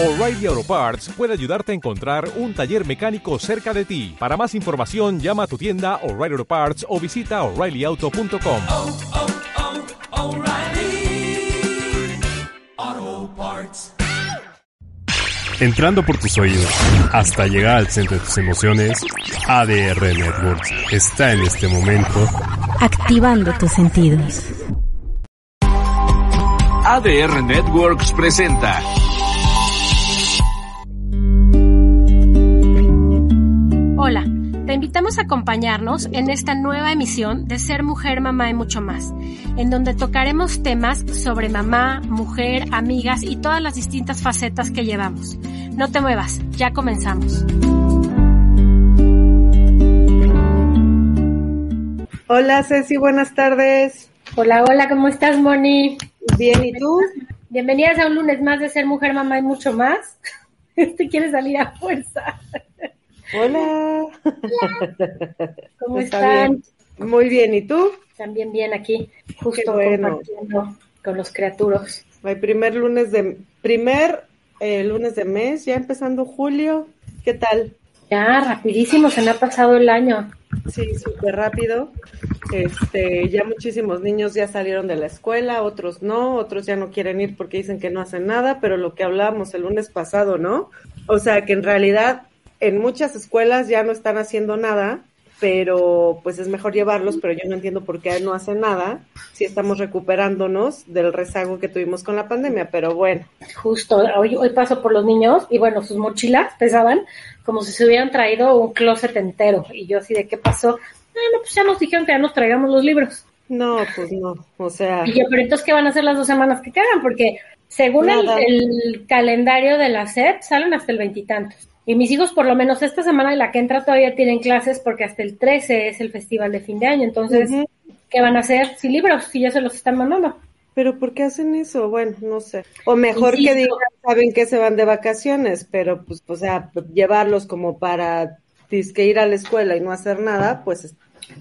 O'Reilly Auto Parts puede ayudarte a encontrar un taller mecánico cerca de ti. Para más información, llama a tu tienda O'Reilly Auto Parts o visita oreillyauto.com. oh, oh, Parts. Entrando por tus oídos hasta llegar al centro de tus emociones, ADR Networks está en este momento activando tus sentidos. ADR Networks presenta Hola, te invitamos a acompañarnos en esta nueva emisión de Ser Mujer, Mamá y mucho más, en donde tocaremos temas sobre mamá, mujer, amigas y todas las distintas facetas que llevamos. No te muevas, ya comenzamos. Hola Ceci, buenas tardes. Hola, hola, ¿cómo estás, Moni? Bien, ¿y tú? Bienvenidas a un lunes más de Ser Mujer, Mamá y mucho más. Este quiere salir a fuerza. Hola. ¿Cómo Está están? bien. Muy bien, ¿y tú? También bien aquí, justo bueno. compartiendo con los criaturos. El primer lunes de primer eh, lunes de mes, ya empezando julio. ¿Qué tal? Ya, rapidísimo, se me ha pasado el año. Sí, súper rápido. Este, ya muchísimos niños ya salieron de la escuela, otros no, otros ya no quieren ir porque dicen que no hacen nada, pero lo que hablábamos el lunes pasado, ¿no? O sea, que en realidad en muchas escuelas ya no están haciendo nada, pero pues es mejor llevarlos, pero yo no entiendo por qué no hacen nada si estamos recuperándonos del rezago que tuvimos con la pandemia, pero bueno. Justo, hoy, hoy paso por los niños y bueno, sus mochilas pesaban como si se hubieran traído un closet entero. Y yo así de qué pasó. Ah, no, pues ya nos dijeron que ya nos traigamos los libros. No, pues no, o sea, Y yo, pero entonces, ¿qué van a hacer las dos semanas que quedan? Porque según el, el calendario de la SEP, salen hasta el veintitantos. Y mis hijos, por lo menos esta semana y la que entra, todavía tienen clases porque hasta el 13 es el festival de fin de año. Entonces, Ujú. ¿qué van a hacer sin libros si ya se los están mandando? pero ¿por qué hacen eso? Bueno, no sé. O mejor que digan, saben que se van de vacaciones, pero pues, o sea, llevarlos como para que ir a la escuela y no hacer nada, pues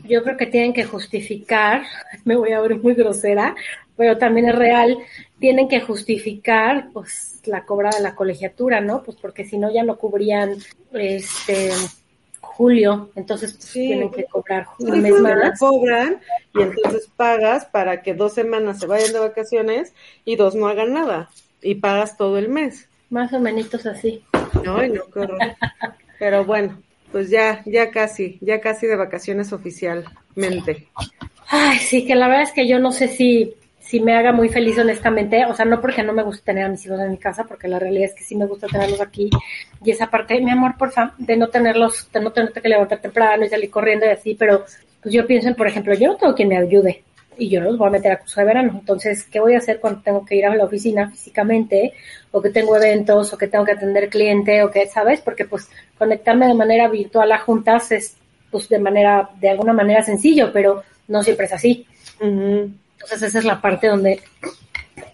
Yo creo que tienen que justificar, me voy a ver muy grosera, pero también es real, tienen que justificar pues la cobra de la colegiatura, ¿no? Pues porque si no ya no cubrían este julio, entonces pues, Sí. tienen que cobrar un mes más. cobran y entonces pagas para que dos semanas se vayan de vacaciones y dos no hagan nada y pagas todo el mes. Más o menos así. Ay, no, qué horror. Pero bueno, pues ya, ya casi, ya casi de vacaciones oficialmente. Ay, sí, que la verdad es que yo no sé si, si me haga muy feliz honestamente, o sea, no porque no me guste tener a mis hijos en mi casa, porque la realidad es que sí me gusta tenerlos aquí, y esa parte, mi amor, por favor, de no tenerlos, de no tenerte que levantar temprano y salir corriendo y así, pero pues yo pienso en, por ejemplo, yo no tengo quien me ayude, y yo no los voy a meter a curso de verano, entonces, ¿qué voy a hacer cuando tengo que ir a la oficina físicamente, o que tengo eventos, o que tengo que atender cliente, o que, ¿sabes? Porque pues conectarme de manera virtual a juntas es, pues de manera, de alguna manera sencillo, pero no siempre es así. Entonces esa es la parte donde,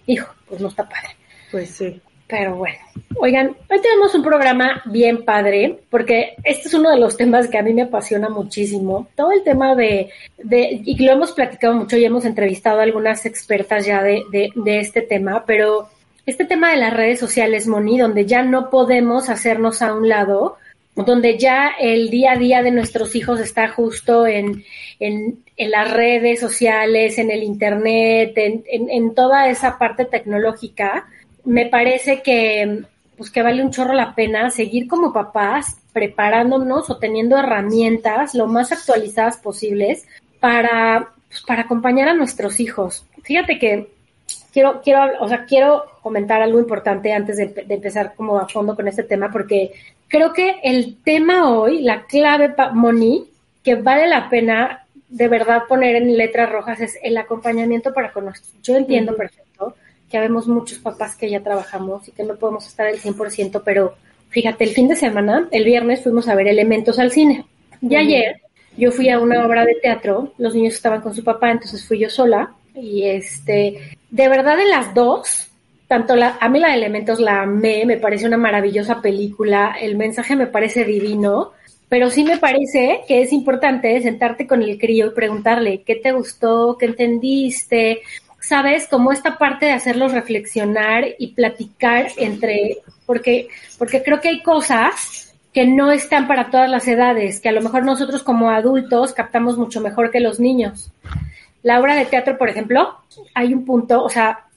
hijo, pues no está padre. Pues sí. Pero bueno, oigan, hoy tenemos un programa bien padre, porque este es uno de los temas que a mí me apasiona muchísimo. Todo el tema de, de y lo hemos platicado mucho y hemos entrevistado a algunas expertas ya de, de, de este tema, pero este tema de las redes sociales, Moni, donde ya no podemos hacernos a un lado, donde ya el día a día de nuestros hijos está justo en, en, las redes sociales, en el Internet, en toda esa parte tecnológica, me parece que, pues que vale un chorro la pena seguir como papás preparándonos o teniendo herramientas lo más actualizadas posibles para, pues, para acompañar a nuestros hijos. Fíjate que quiero, quiero, o sea, quiero comentar algo importante antes de, de empezar como a fondo con este tema, porque creo que el tema hoy, la clave, Moni, que vale la pena de verdad poner en letras rojas es el acompañamiento para con nosotros. Yo entiendo perfecto que habemos muchos papás que ya trabajamos y que no podemos estar al 100%, pero fíjate, el fin de semana, el viernes fuimos a ver Elementos al cine. Y ayer yo fui a una obra de teatro, los niños estaban con su papá, entonces fui yo sola y este, de verdad de las dos, tanto la, a mí la de Elementos la amé, me parece una maravillosa película, el mensaje me parece divino, pero sí me parece que es importante sentarte con el crío y preguntarle qué te gustó, qué entendiste, ¿sabes? Como esta parte de hacerlos reflexionar y platicar entre, porque, porque creo que hay cosas que no están para todas las edades, que a lo mejor nosotros como adultos captamos mucho mejor que los niños. La obra de teatro, por ejemplo, hay un punto, o sea,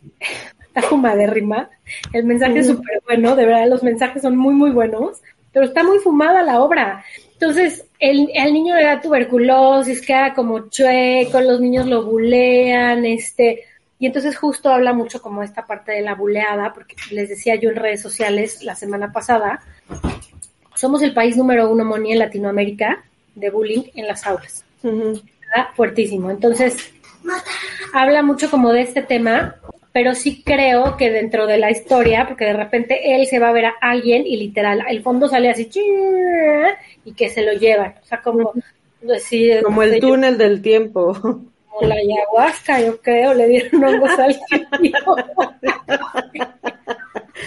está fumadérrima, el mensaje es súper bueno, de verdad los mensajes son muy, muy buenos, pero está muy fumada la obra. Entonces, el, el niño le da tuberculosis, queda como chueco, los niños lo bulean, este, y entonces justo habla mucho como esta parte de la buleada, porque les decía yo en redes sociales la semana pasada, somos el país número uno, Moni, en Latinoamérica de bullying en las aulas. Fuertísimo. Entonces, habla mucho como de este tema, pero sí creo que dentro de la historia, porque de repente él se va a ver a alguien y literal, el fondo sale así y que se lo llevan. O sea, como decir, Como el túnel del tiempo. como la ayahuasca, yo creo, le dieron hongos al tío.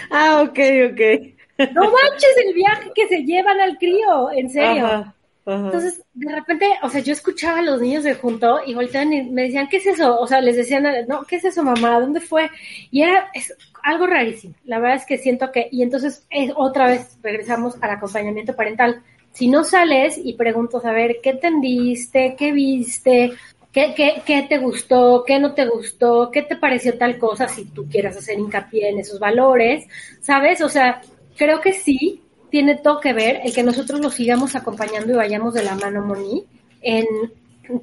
Ah, ok, ok. No manches el viaje que se llevan al crío, en serio. Ajá, Entonces, de repente, o sea, yo escuchaba a los niños de junto y volteaban y me decían, ¿qué es eso? O sea, les decían, no, ¿qué es eso, mamá? ¿Dónde fue? Y era es algo rarísimo. La verdad es que siento que, y entonces eh, otra vez regresamos al acompañamiento parental. Si no sales y preguntas, a ver, ¿qué entendiste? ¿Qué viste? ¿Qué, qué, ¿Qué te gustó? ¿Qué no te gustó? ¿Qué te pareció tal cosa? Si tú quieras hacer hincapié en esos valores, ¿sabes? O sea, creo que sí tiene todo que ver el que nosotros los sigamos acompañando y vayamos de la mano, Moni, en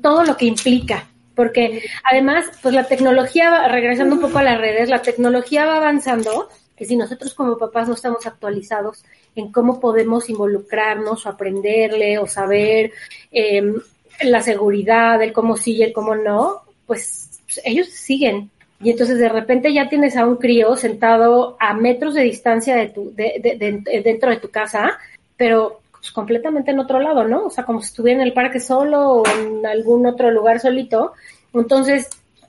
todo lo que implica. Porque además, pues la tecnología, regresando un poco a las redes, la tecnología va avanzando, que si nosotros como papás no estamos actualizados en cómo podemos involucrarnos o aprenderle o saber eh, la seguridad, el cómo sí y el cómo no, pues ellos siguen. Y entonces de repente ya tienes a un crío sentado a metros de distancia de tu, de, de- de- dentro de tu casa, pero pues, completamente en otro lado, ¿no? O sea, como si estuviera en el parque solo o en algún otro lugar solito. Entonces,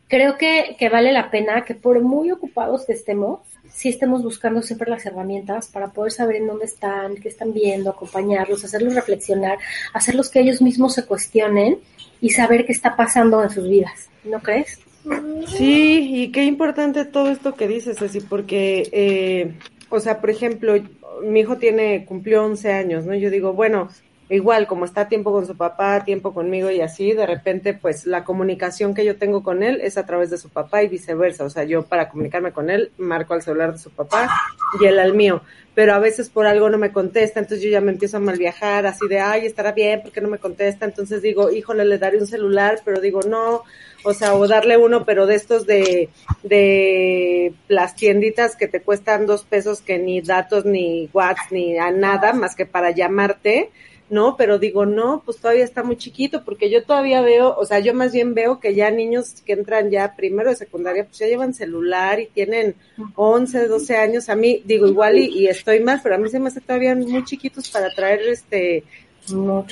creo que, que vale la pena que por muy ocupados que estemos, sí estemos buscando siempre las herramientas para poder saber en dónde están, qué están viendo, acompañarlos, hacerlos reflexionar, hacerlos que ellos mismos se cuestionen y saber qué está pasando en sus vidas. ¿No crees? Sí, y qué importante todo esto que dices, así, porque, eh, o sea, por ejemplo, mi hijo tiene, cumplió 11 años, ¿no? Yo digo, bueno, igual, como está tiempo con su papá, tiempo conmigo y así, de repente, pues la comunicación que yo tengo con él es a través de su papá y viceversa. O sea, yo para comunicarme con él marco al celular de su papá y él al mío. Pero a veces por algo no me contesta, entonces yo ya me empiezo a mal viajar, así de, ay, estará bien, ¿por qué no me contesta? Entonces digo, híjole, le daré un celular, pero digo, no, o sea, o darle uno, pero de estos de, de las tienditas que te cuestan dos pesos que ni datos, ni WhatsApp, ni a nada, más que para llamarte, ¿no? Pero digo, no, pues todavía está muy chiquito, porque yo todavía veo, o sea, yo más bien veo que ya niños que entran ya primero de secundaria, pues ya llevan celular y tienen 11, 12 años, a mí, digo, igual y, y estoy mal, pero a mí se me hace todavía muy chiquitos para traer este,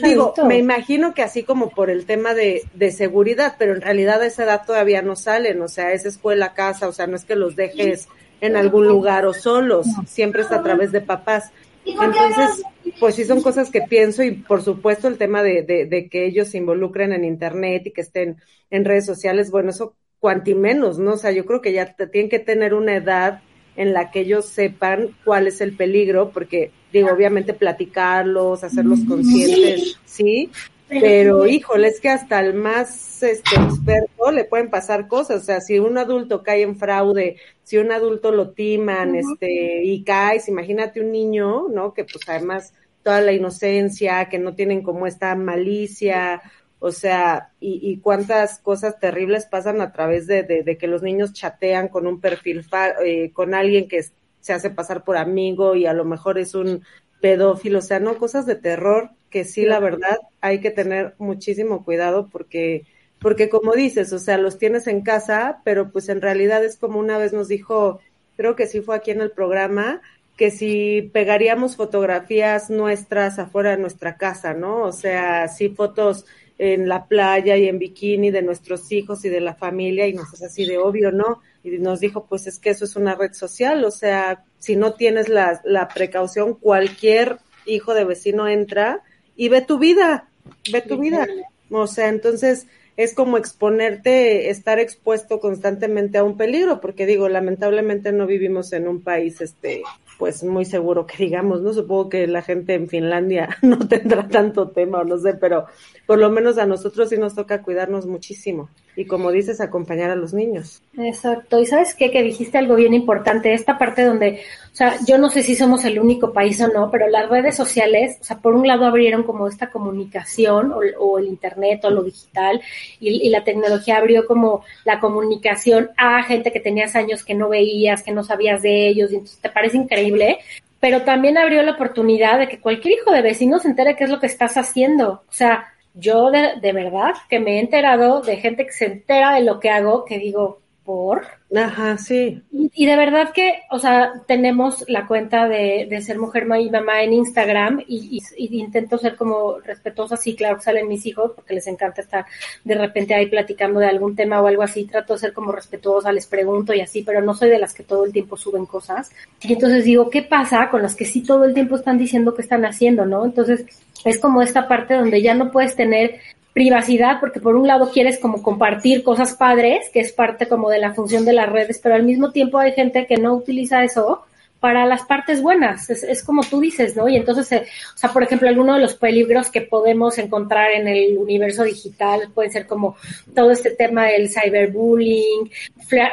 Digo, me imagino que así como por el tema de, de seguridad, pero en realidad a esa edad todavía no salen, o sea, es escuela, casa, o sea, no es que los dejes en algún lugar o solos, siempre es a través de papás. Entonces, pues sí son cosas que pienso y por supuesto el tema de, de, de que ellos se involucren en internet y que estén en redes sociales, bueno, eso cuanti menos, ¿no? O sea, yo creo que ya te- tienen que tener una edad en la que ellos sepan cuál es el peligro, porque digo, obviamente platicarlos, hacerlos conscientes, sí, pero híjole, es que hasta el más este, experto le pueden pasar cosas, o sea, si un adulto cae en fraude, si un adulto lo timan, este, y caes, imagínate un niño, ¿no? Que pues además toda la inocencia, que no tienen como esta malicia, o sea, y, y cuántas cosas terribles pasan a través de, de, de que los niños chatean con un perfil, fa- eh, con alguien que se hace pasar por amigo y a lo mejor es un pedófilo, o sea, no, cosas de terror que sí, la verdad, hay que tener muchísimo cuidado porque, porque como dices, o sea, los tienes en casa, pero pues en realidad es como una vez nos dijo, creo que sí fue aquí en el programa, que si pegaríamos fotografías nuestras afuera de nuestra casa, ¿no? O sea, sí fotos en la playa y en bikini de nuestros hijos y de la familia y nos es así de obvio, ¿no? Y nos dijo, pues es que eso es una red social, o sea, si no tienes la, la precaución, cualquier hijo de vecino entra y ve tu vida, ve tu vida. O sea, entonces, es como exponerte, estar expuesto constantemente a un peligro, porque digo, lamentablemente no vivimos en un país, este, pues muy seguro que digamos, ¿no? Supongo que la gente en Finlandia no tendrá tanto tema, o no sé, pero por lo menos a nosotros sí nos toca cuidarnos muchísimo. Y como dices, acompañar a los niños. Exacto. Y sabes qué, que dijiste algo bien importante, esta parte donde, o sea, yo no sé si somos el único país o no, pero las redes sociales, o sea, por un lado abrieron como esta comunicación o, o el internet o lo digital y, y, la tecnología abrió como la comunicación a gente que tenías años que no veías, que no sabías de ellos y entonces te parece increíble, pero también abrió la oportunidad de que cualquier hijo de vecino se entere qué es lo que estás haciendo. O sea, yo de, de, verdad que me he enterado de gente que se entera de lo que hago, que digo, ¿por? Ajá, sí. Y, y de verdad que, o sea, tenemos la cuenta de, de ser mujer y mamá en Instagram y, y, y, intento ser como respetuosa, sí, claro que salen mis hijos porque les encanta estar de repente ahí platicando de algún tema o algo así, trato de ser como respetuosa, les pregunto y así, pero no soy de las que todo el tiempo suben cosas. Y entonces digo, ¿qué pasa con las que sí todo el tiempo están diciendo que están haciendo, no? Entonces, es como esta parte donde ya no puedes tener privacidad porque por un lado quieres como compartir cosas padres, que es parte como de la función de las redes, pero al mismo tiempo hay gente que no utiliza eso para las partes buenas, es, es como tú dices, ¿no? Y entonces, eh, o sea, por ejemplo, algunos de los peligros que podemos encontrar en el universo digital pueden ser como todo este tema del cyberbullying,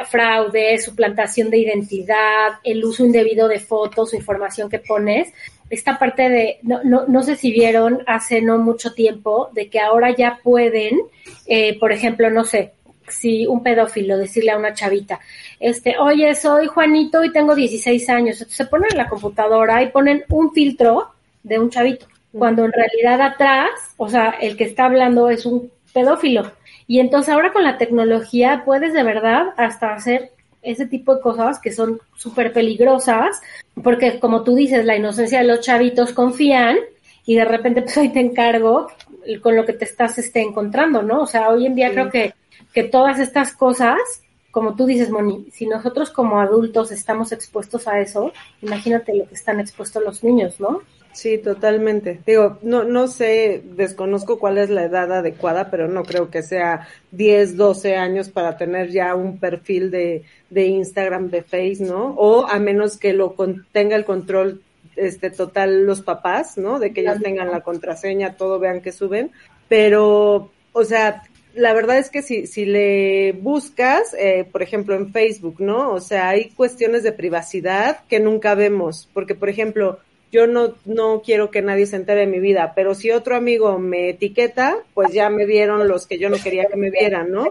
fraude, suplantación de identidad, el uso indebido de fotos o información que pones, esta parte de, no, no, no sé si vieron hace no mucho tiempo, de que ahora ya pueden, eh, por ejemplo, no sé, si un pedófilo decirle a una chavita, este, oye, soy Juanito y tengo 16 años, entonces se ponen en la computadora y ponen un filtro de un chavito, cuando en realidad atrás, o sea, el que está hablando es un pedófilo. Y entonces ahora con la tecnología puedes de verdad hasta hacer ese tipo de cosas que son súper peligrosas, porque como tú dices, la inocencia de los chavitos confían y de repente pues ahí te encargo con lo que te estás este, encontrando, ¿no? O sea, hoy en día sí. creo que, que todas estas cosas, como tú dices, Moni, si nosotros como adultos estamos expuestos a eso, imagínate lo que están expuestos los niños, ¿no? Sí, totalmente. Digo, no, no sé, desconozco cuál es la edad adecuada, pero no creo que sea 10, 12 años para tener ya un perfil de, de Instagram, de Face, ¿no? O a menos que lo con, tenga el control este total los papás, ¿no? De que ellos tengan la contraseña, todo vean que suben. Pero, o sea, la verdad es que si, si le buscas, eh, por ejemplo, en Facebook, ¿no? O sea, hay cuestiones de privacidad que nunca vemos. Porque, por ejemplo, yo no, no quiero que nadie se entere de mi vida, pero si otro amigo me etiqueta, pues ya me vieron los que yo no quería que me vieran, ¿no?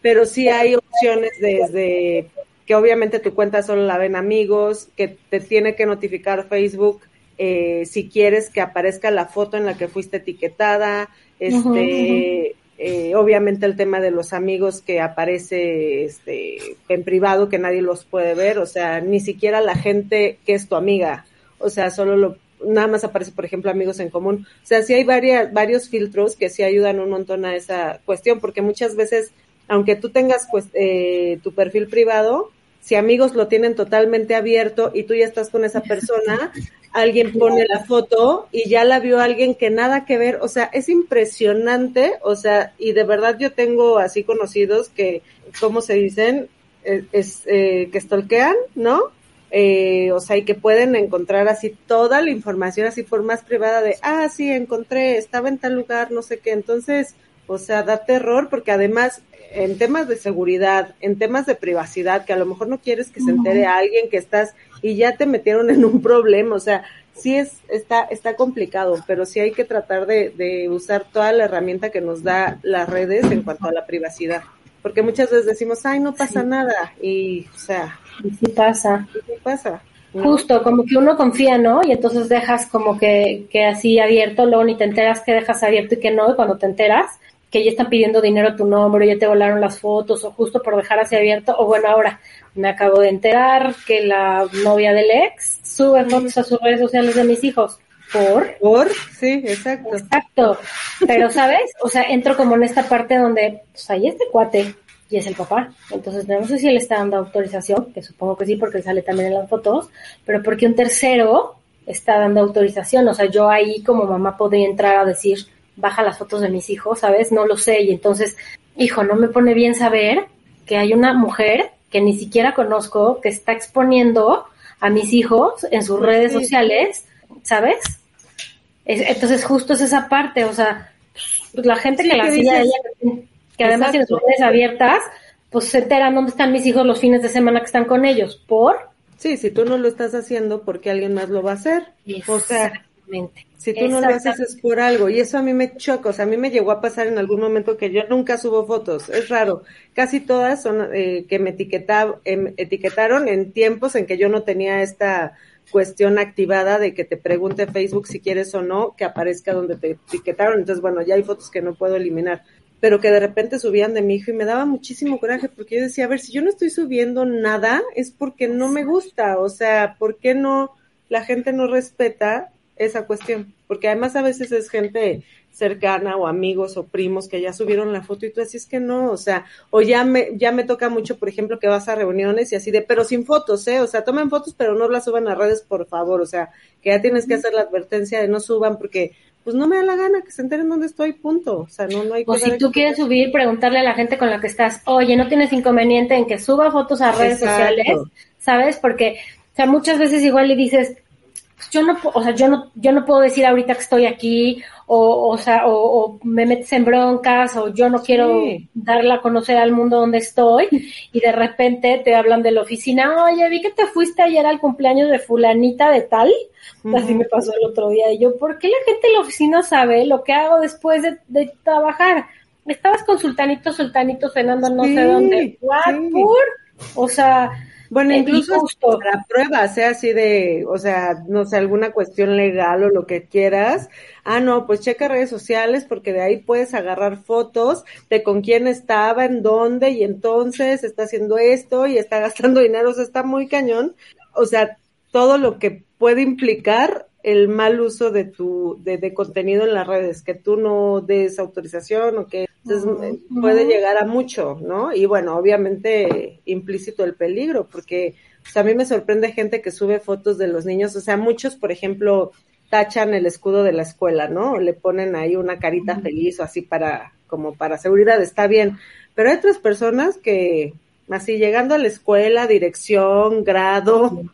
Pero sí hay opciones desde que obviamente tu cuenta solo la ven amigos, que te tiene que notificar Facebook eh, si quieres que aparezca la foto en la que fuiste etiquetada, este, uh -huh. eh, obviamente el tema de los amigos que aparece este, en privado que nadie los puede ver, o sea, ni siquiera la gente que es tu amiga o sea, solo lo, nada más aparece, por ejemplo, amigos en común. O sea, sí hay varias, varios filtros que sí ayudan un montón a esa cuestión, porque muchas veces, aunque tú tengas pues, eh, tu perfil privado, si amigos lo tienen totalmente abierto y tú ya estás con esa persona, alguien pone la foto y ya la vio alguien que nada que ver, o sea, es impresionante, o sea, y de verdad yo tengo así conocidos que, ¿cómo se dicen? Es, es eh, que stalkean, ¿no? Eh, o sea, y que pueden encontrar así toda la información así por más privada de, ah, sí, encontré, estaba en tal lugar, no sé qué. Entonces, o sea, da terror porque además en temas de seguridad, en temas de privacidad, que a lo mejor no quieres que se entere a alguien que estás y ya te metieron en un problema, o sea, sí es, está, está complicado, pero sí hay que tratar de, de usar toda la herramienta que nos da las redes en cuanto a la privacidad. Porque muchas veces decimos, ay, no pasa sí. nada. Y, o sea, y sí pasa. Y sí pasa. ¿no? Justo, como que uno confía, ¿no? Y entonces dejas como que, que así abierto, luego ni te enteras que dejas abierto y que no, y cuando te enteras, que ya están pidiendo dinero a tu nombre, ya te volaron las fotos, o justo por dejar así abierto, o bueno, ahora me acabo de enterar que la novia del ex sube fotos a sus redes sociales de mis hijos. ¿Por? ¿Por? Sí, exacto. Exacto. Pero, ¿sabes? O sea, entro como en esta parte donde, pues ahí este cuate, y es el papá. Entonces, no sé si él está dando autorización, que supongo que sí, porque sale también en las fotos, pero porque un tercero está dando autorización. O sea, yo ahí como mamá podría entrar a decir, baja las fotos de mis hijos, ¿sabes? No lo sé. Y entonces, hijo, no me pone bien saber que hay una mujer que ni siquiera conozco que está exponiendo a mis hijos en sus redes sí. sociales, ¿sabes? Es- entonces, justo es esa parte, o sea, pues, la gente Sí, que la sigue ella, que además tiene sus redes abiertas, pues se enteran dónde están mis hijos los fines de semana que están con ellos. ¿Por? Sí, si tú no lo estás haciendo, porque alguien más lo va a hacer? O sea, Exactamente. Si tú no lo haces es por algo y eso a mí me choca, o sea, a mí me llegó a pasar en algún momento que yo nunca subo fotos, es raro, casi todas son eh, que me etiqueta- em, etiquetaron en tiempos en que yo no tenía esta cuestión activada de que te pregunte Facebook si quieres o no que aparezca donde te etiquetaron, entonces bueno, ya hay fotos que no puedo eliminar, pero que de repente subían de mi hijo y me daba muchísimo coraje porque yo decía, a ver, si yo no estoy subiendo nada es porque no me gusta, o sea, ¿por qué no la gente no respeta esa cuestión? Porque además a veces es gente cercana o amigos o primos que ya subieron la foto y tú así es que no, o sea, o ya me, ya me toca mucho, por ejemplo, que vas a reuniones y así de, pero sin fotos, ¿eh? O sea, tomen fotos, pero no las suban a redes, por favor, o sea, que ya tienes que hacer la advertencia de no suban porque, pues no me da la gana que se enteren dónde estoy, punto, o sea, no, no hay O que si tú quieres subir, preguntarle a la gente con la que estás, oye, ¿no tienes inconveniente en que suba fotos a redes Exacto. sociales? ¿Sabes? Porque, o sea, muchas veces igual le dices, pues yo no, o sea, yo no, yo no puedo decir ahorita que estoy aquí, o, o sea, o, o me metes en broncas, o yo no quiero darla a conocer al mundo donde estoy, y de repente te hablan de la oficina, oye, vi que te fuiste ayer al cumpleaños de fulanita de tal, así me pasó el otro día, y yo, ¿por qué la gente en la oficina sabe lo que hago después de, de trabajar? Estabas con sultanito, sultanito cenando no Sí, sé dónde, ¿what? sí. ¿Por? O sea, Bueno, incluso justo. para pruebas, sea así de, o sea, no sé, alguna cuestión legal o lo que quieras. Ah, no, pues checa redes sociales porque de ahí puedes agarrar fotos de con quién estaba, en dónde y entonces está haciendo esto y está gastando dinero, o sea, está muy cañón. O sea, todo lo que puede implicar el mal uso de tu, de, de contenido en las redes, que tú no des autorización o que entonces, eh, puede llegar a mucho, ¿no? Y bueno, obviamente implícito el peligro, porque o sea, a mí me sorprende gente que sube fotos de los niños, o sea, muchos, por ejemplo, tachan el escudo de la escuela, ¿no? O le ponen ahí una carita feliz o así para, como para seguridad, está bien. Pero hay otras personas que, así llegando a la escuela, dirección, grado,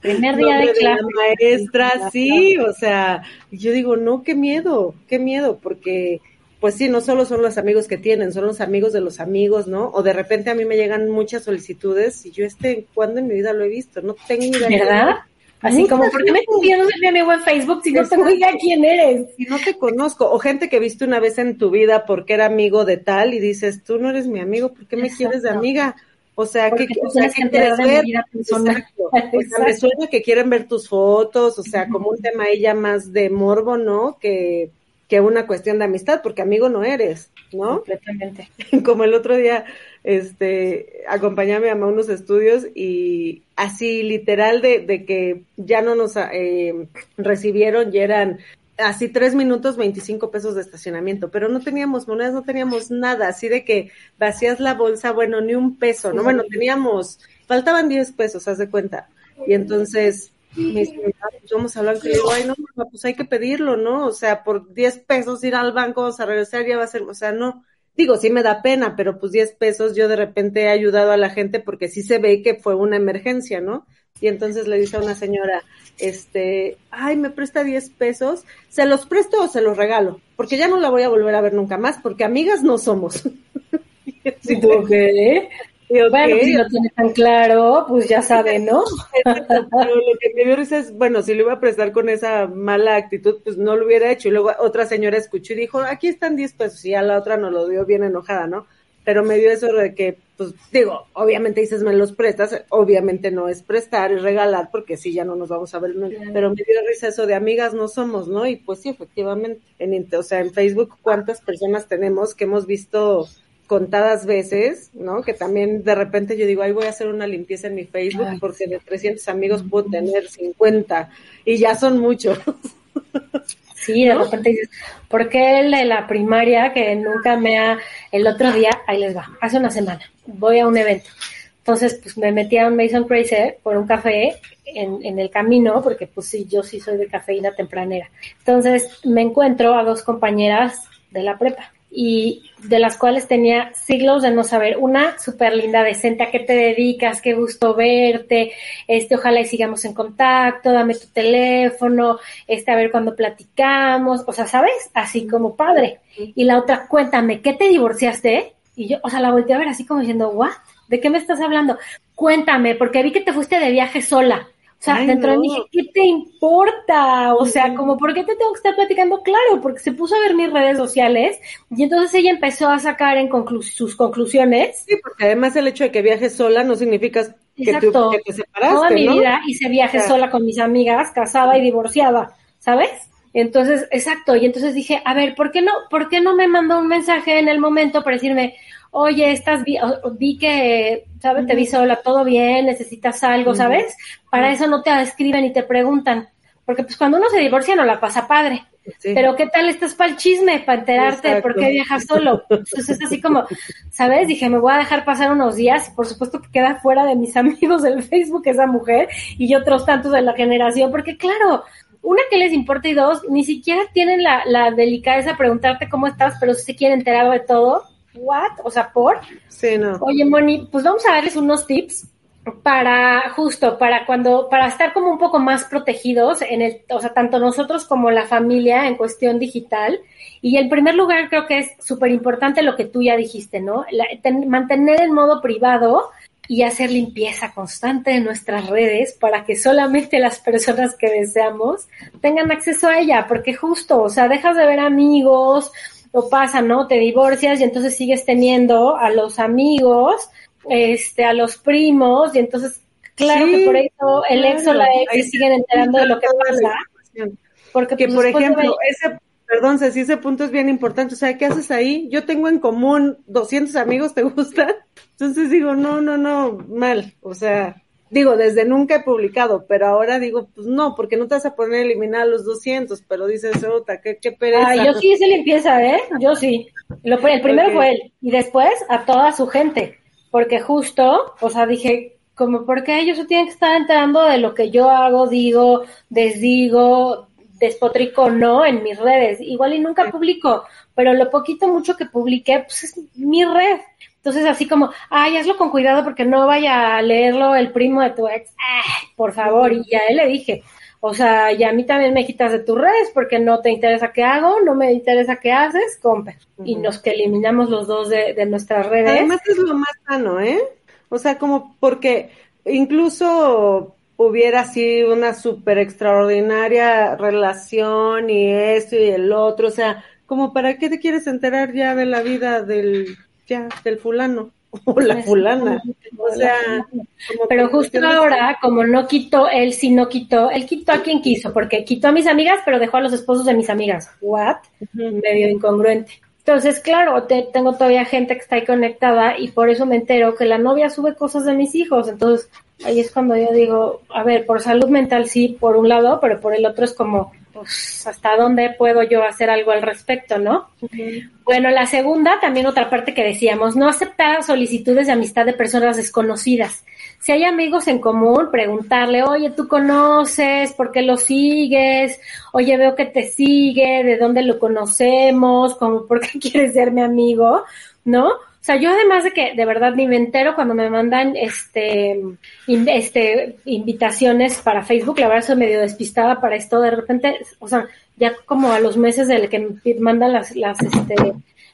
primer día de clase. la maestra, sí, o sea, yo digo, no, qué miedo, qué miedo, porque pues sí, no solo son los amigos que tienen, son los amigos de los amigos, ¿no? O de repente a mí me llegan muchas solicitudes y yo este, ¿cuándo en mi vida lo he visto? No tengo idea. ¿Verdad? Así como, ¿por qué me viendo ser mi amigo en Facebook si no tengo idea quién eres? Y no te conozco, o gente que viste una vez en tu vida porque era amigo de tal y dices, tú no eres mi amigo, ¿por qué me quieres de amiga? O sea, Porque ¿qué, tú o sea, tienes ¿qué que quieres ver? Exacto. O sea, me suena que quieren ver tus fotos, o sea, como un tema ya más de morbo, ¿no? Que, que una cuestión de amistad, porque amigo no eres, ¿no? Completamente. como el otro día, este, acompañé a mi mamá a unos estudios y así literal de, de que ya no nos eh, recibieron y eran así tres minutos, 25 pesos de estacionamiento, pero no teníamos monedas, no teníamos nada, así de que vacías la bolsa, bueno, ni un peso, ¿no? Bueno, teníamos, faltaban 10 pesos, haz de cuenta. Y entonces, me dice, "Ah, pues vamos a hablar, y digo, ay, no, pues hay que pedirlo, ¿no? O sea, por 10 pesos ir al banco, vamos a regresar, ya va a ser, o sea, no. Digo, sí me da pena, pero pues 10 pesos yo de repente he ayudado a la gente porque sí se ve que fue una emergencia, ¿no? Y entonces le dice a una señora, este, ay, me presta 10 pesos, ¿se los presto o se los regalo? Porque ya no la voy a volver a ver nunca más, porque amigas no somos. ¿Sí tú qué? Y, ok, Bueno, si lo tienes tan claro, pues ya sabe, ¿no? Pero lo que me dio risa es, bueno, si lo iba a prestar con esa mala actitud, pues no lo hubiera hecho. Y luego otra señora escuchó y dijo, aquí están 10 pesos. Y a la otra no lo dio bien enojada, ¿no? Pero me dio eso de que, pues digo, obviamente dices, me los prestas, obviamente no es prestar, es regalar, porque sí, ya no nos vamos a ver. Pero me dio risa eso de amigas no somos, ¿no? Y pues sí, efectivamente, en, o sea, en Facebook, ¿cuántas personas tenemos que hemos visto contadas veces, ¿no? Que también de repente yo digo, ay, voy a hacer una limpieza en mi Facebook Ay, porque de 300 amigos puedo tener 50 y ya son muchos. Sí, de repente dices, ¿por qué el de la primaria que nunca me ha... El otro día, ahí les va, hace una semana, voy a un evento. Entonces, pues me metí a un Mason Crazer por un café en, en el camino, porque pues sí, yo sí soy de cafeína tempranera. Entonces, me encuentro a dos compañeras de la prepa y de las cuales tenía siglos de no saber. Una súper linda, decente, ¿a qué te dedicas? Qué gusto verte, este, ojalá y sigamos en contacto, dame tu teléfono, este, a ver cuando platicamos, o sea, ¿sabes? Así como padre. Y la otra, cuéntame, ¿qué te divorciaste? Y yo, o sea, la volteé a ver así como diciendo, ¿what? ¿De qué me estás hablando? Cuéntame, porque vi que te fuiste de viaje sola. O sea, Ay, dentro de mí dije, ¿qué te importa? O sea, como, ¿por qué te tengo que estar platicando? Claro, porque se puso a ver mis redes sociales y entonces ella empezó a sacar en conclu- sus conclusiones. Sí, porque además el hecho de que viajes sola no significa que, tú- que te separaste, Toda mi ¿no? vida hice viajes Claro. sola con mis amigas, casada y divorciada, ¿sabes? Entonces, exacto, y entonces dije, a ver, ¿por qué no, por qué no me mandó un mensaje en el momento para decirme, oye, estás vi, vi que, ¿sabes? Te vi sola, todo bien, necesitas algo, ¿sabes? Para eso no te escriben y te preguntan, porque pues cuando uno se divorcia no la pasa padre. Sí. Pero ¿qué tal estás para el chisme, para enterarte de por Exacto. qué viajas solo? Entonces es así como, ¿sabes? Dije, me voy a dejar pasar unos días. Por supuesto que queda fuera de mis amigos del Facebook esa mujer y otros tantos de la generación, porque claro, una que les importa y dos, ni siquiera tienen la, la delicadeza de preguntarte cómo estás, pero si se quieren enterar de todo. ¿What? O sea, ¿por? Sí, no. Oye, Moni, pues vamos a darles unos tips para justo para cuando para estar como un poco más protegidos en el o sea tanto nosotros como la familia en cuestión digital y en primer lugar creo que es súper importante lo que tú ya dijiste no La- ten- mantener en modo privado y hacer limpieza constante de nuestras redes para que solamente las personas que deseamos tengan acceso a ella porque justo o sea dejas de ver amigos o pasa, ¿no? Te divorcias y entonces sigues teniendo a los amigos, este, a los primos, y entonces, claro Sí, que por eso el ex o la ex se siguen enterando de lo que pasa, porque Que pues, por ejemplo, ese, perdón, Ceci, ese punto es bien importante. O sea, ¿qué haces ahí? Yo tengo en común 200 amigos, ¿te gustan? Entonces digo, no, no, no, mal. O sea, digo, desde nunca he publicado, pero ahora digo, pues no, porque no te vas a poner a eliminar los 200, pero dices, otra, qué, qué pereza. Ay, yo sí hice limpieza, ¿eh? Yo sí. Lo, el primero fue él, y después a toda su gente, porque justo, o sea, dije, como, ¿por qué ellos se tienen que estar enterando de lo que yo hago, digo, desdigo, despotrico, no, en mis redes? Igual y nunca publico, pero lo poquito, mucho que publiqué, pues es mi red. Entonces, así como, ay, hazlo con cuidado porque no vaya a leerlo el primo de tu ex. Ay, por favor, y a él le dije, o sea, y a mí también me quitas de tus redes porque no te interesa qué hago, no me interesa qué haces, compa. Y nos que eliminamos los dos de, de nuestras redes. Además es lo más sano, ¿eh? O sea, como porque incluso hubiera así una súper extraordinaria relación y esto y el otro, o sea, como para qué te quieres enterar ya de la vida del, ya, del fulano o la fulana. O sea, Pero justo ahora, como no quitó, él sí no quitó, él quitó a quien quiso, porque quitó a mis amigas, pero dejó a los esposos de mis amigas. ¿What? Medio incongruente. Entonces, claro, te- tengo todavía gente que está ahí conectada y por eso me entero que la novia sube cosas de mis hijos. Entonces, ahí es cuando yo digo, a ver, por salud mental sí, por un lado, pero por el otro es como, pues, ¿hasta dónde puedo yo hacer algo al respecto, no? Bueno, la segunda, también otra parte que decíamos, no aceptar solicitudes de amistad de personas desconocidas. Si hay amigos en común, preguntarle, oye, ¿tú conoces? ¿Por qué lo sigues? Oye, veo que te sigue, ¿de dónde lo conocemos? ¿Por qué quieres ser mi amigo? ¿No? Sea, yo además de que de verdad ni me entero cuando me mandan este, este invitaciones para Facebook, la verdad soy medio despistada para esto, de repente, o sea, ya como a los meses del que me mandan las, las, este,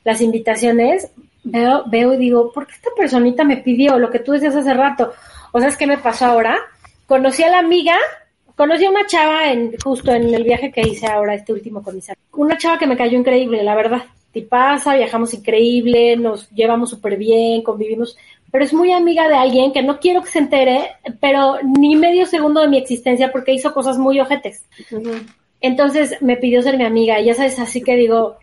las invitaciones, veo, veo y digo, ¿por qué esta personita me pidió lo que tú decías hace rato? O sea, es que me pasó ahora. Conocí a la amiga, conocí a una chava en, justo en el viaje que hice ahora, este último con mis amigos. Una chava que me cayó increíble, la verdad. Tipaza, viajamos increíble, nos llevamos súper bien, convivimos, pero es muy amiga de alguien que no quiero que se entere, pero ni medio segundo de mi existencia porque hizo cosas muy ojetes. Entonces me pidió ser mi amiga y ya sabes, así que digo,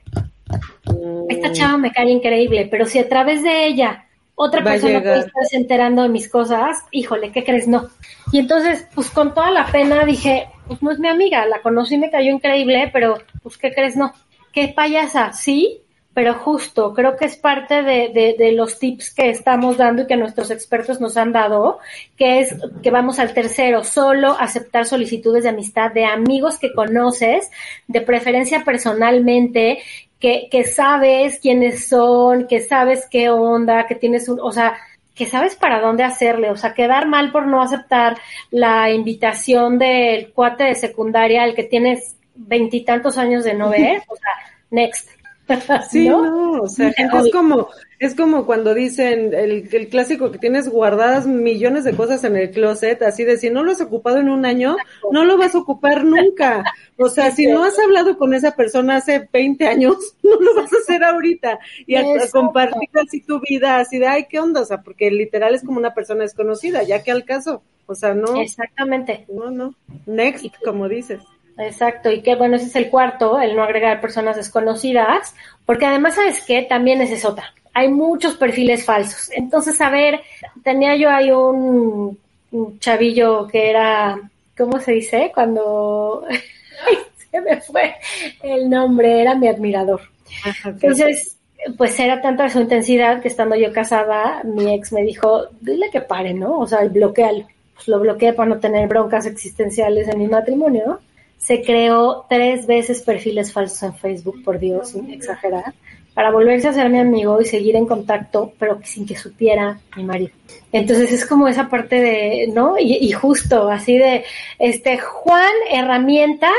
esta chava me cae increíble, pero si a través de ella otra Va persona puede estarse enterando de mis cosas, híjole, ¿qué crees? No. Y entonces, pues con toda la pena dije, pues no es mi amiga, la conocí y me cayó increíble, pero pues ¿qué crees? No. ¿Qué payasa? Sí, pero justo creo que es parte de, de, de, los tips que estamos dando y que nuestros expertos nos han dado, que es que vamos al tercero, solo aceptar solicitudes de amistad de amigos que conoces, de preferencia personalmente, que, que sabes quiénes son, que sabes qué onda, que tienes un, o sea, que sabes para dónde hacerle, o sea, quedar mal por no aceptar la invitación del cuate de secundaria al que tienes veintitantos años de no ver, o sea, next. Sí, ¿no? o sea, es como, es como cuando dicen el, el, clásico que tienes guardadas millones de cosas en el closet, así de si no lo has ocupado en un año, no lo vas a ocupar nunca. O sea, si no has hablado con esa persona hace 20 años, no lo vas a hacer ahorita. Y a, a compartir así tu vida, así de, ay, ¿qué onda? O sea, porque literal es como una persona desconocida, ya que al caso. O sea, no. Exactamente. No, no. Next, como dices. Exacto, y que bueno, ese es el cuarto, el no agregar personas desconocidas, porque además, ¿sabes qué? También esa es otra. Hay muchos perfiles falsos. Entonces, a ver, tenía yo ahí un, un chavillo que era, ¿cómo se dice? Cuando se me fue el nombre, era mi admirador. Ajá, Entonces, pues era tanta su intensidad que estando yo casada, mi ex me dijo, dile que pare, ¿no? O sea, bloquealo. Pues lo bloqueé para no tener broncas existenciales en mi matrimonio, ¿no? Se creó tres veces perfiles falsos en Facebook, por Dios, sin exagerar, para volverse a ser mi amigo y seguir en contacto, pero sin que supiera mi marido. Entonces es como esa parte de, ¿no? Y, justo, así de, este, Juan, herramientas,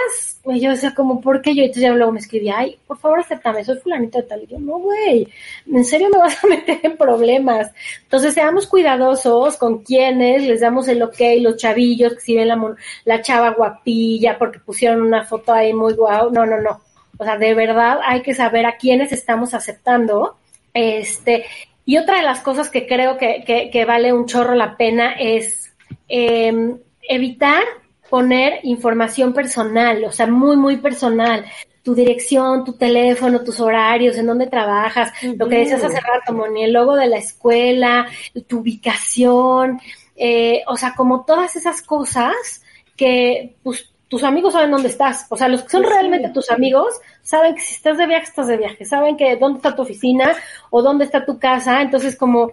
y yo decía como, ¿por qué yo? Entonces ya luego me escribí, ay, por favor acéptame, soy fulanito de tal. Y yo, no, güey, ¿en serio me vas a meter en problemas? Entonces seamos cuidadosos con quienes les damos el ok, los chavillos que si ven la, la chava guapilla porque pusieron una foto ahí muy guau. No, no, no. O sea, de verdad hay que saber a quiénes estamos aceptando. Este, y otra de las cosas que creo que, que, que vale un chorro la pena es eh, evitar poner información personal, o sea, muy, muy personal. Tu dirección, tu teléfono, tus horarios, en dónde trabajas, uh -huh. lo que decías hace rato, Moni, el logo de la escuela, tu ubicación, eh, o sea, como todas esas cosas que pues, tus amigos saben dónde estás. O sea, los que son pues realmente sí. tus amigos saben que si estás de viaje, estás de viaje. Saben que dónde está tu oficina o dónde está tu casa. Entonces, como,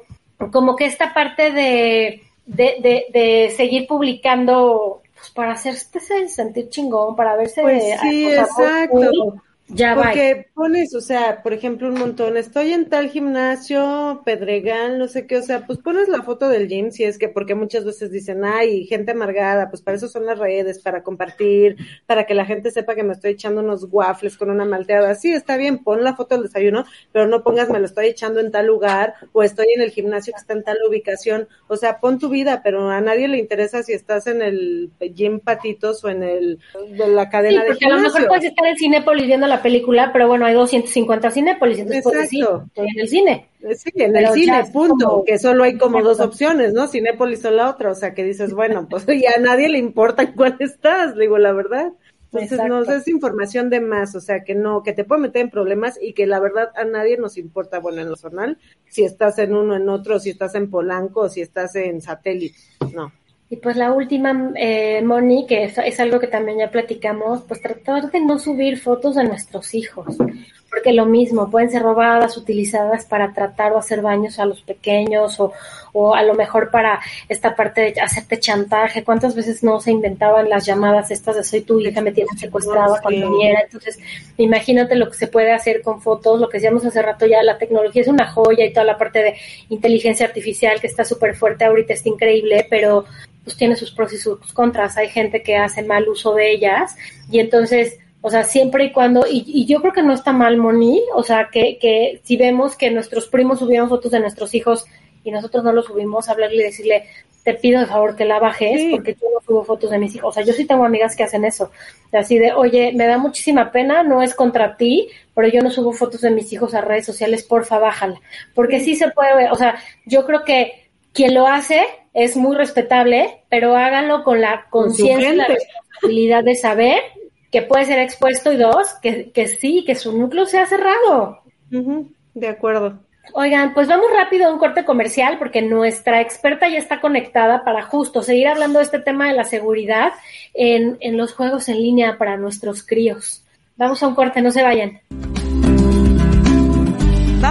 como que esta parte de, de, de, de seguir publicando pues para hacerse sentir chingón, para verse pues sí, exacto. Muy, ya Porque pones, o sea, por ejemplo, un montón, estoy en tal gimnasio, Pedregal, no sé qué, o sea, pues pones la foto del gym, si es que, porque muchas veces dicen, ay, gente amargada, pues para eso son las redes, para compartir, para que la gente sepa que me estoy echando unos waffles con una malteada. Sí, está bien, pon la foto del desayuno, pero no pongas, me lo estoy echando en tal lugar, o estoy en el gimnasio que está en tal ubicación. O sea, pon tu vida, pero a nadie le interesa si estás en el gym Patitos o en el, de la cadena sí, de porque a lo mejor puedes estar en Cinépolis viendo la película, pero bueno, hay 250 Cinépolis, entonces Exacto. puedes decir, estoy en el cine. Sí, en pero el cine, punto, como... que solo hay como Exacto. dos opciones, ¿no? Cinépolis o la otra, o sea, que dices, bueno, pues ya a nadie le importa en cuál estás, digo la verdad. Entonces, Exacto. no, es información de más, o sea, que no, que te puede meter en problemas y que la verdad a nadie nos importa, bueno, en lo personal, si estás en uno, en otro, si estás en Polanco, si estás en satélite, no. Y pues la última, eh, Moni, que es, es, algo que también ya platicamos, pues tratar de no subir fotos de nuestros hijos, porque lo mismo, pueden ser robadas, utilizadas para tratar o hacer daños a los pequeños o, o a lo mejor para esta parte de hacerte chantaje. ¿Cuántas veces no se inventaban las llamadas estas de soy tu hija, me tienes secuestrada cuando viniera? Entonces, imagínate lo que se puede hacer con fotos, lo que decíamos hace rato ya, la tecnología es una joya y toda la parte de inteligencia artificial que está súper fuerte ahorita, está increíble, pero pues tiene sus pros y sus contras. Hay gente que hace mal uso de ellas y entonces, o sea, siempre y cuando, y, y yo creo que no está mal, Moni, o sea, que, que si vemos que nuestros primos subieron fotos de nuestros hijos y nosotros no lo subimos, hablarle y decirle, te pido de favor que la bajes sí. porque yo no subo fotos de mis hijos. O sea, yo sí tengo amigas que hacen eso. Así de, oye, me da muchísima pena, no es contra ti, pero yo no subo fotos de mis hijos a redes sociales, porfa, bájala. Porque sí se puede, o sea, yo creo que quien lo hace es muy respetable, pero háganlo con la conciencia y la responsabilidad de saber que puede ser expuesto y dos, que, que sí, que su núcleo sea cerrado. Uh -huh, de acuerdo. Oigan, pues vamos rápido a un corte comercial porque nuestra experta ya está conectada para justo seguir hablando de este tema de la seguridad en, en los juegos en línea para nuestros críos. Vamos a un corte, no se vayan.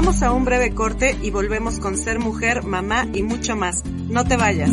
Vamos a un breve corte y volvemos con Ser Mujer, Mamá y mucho más. No te vayas.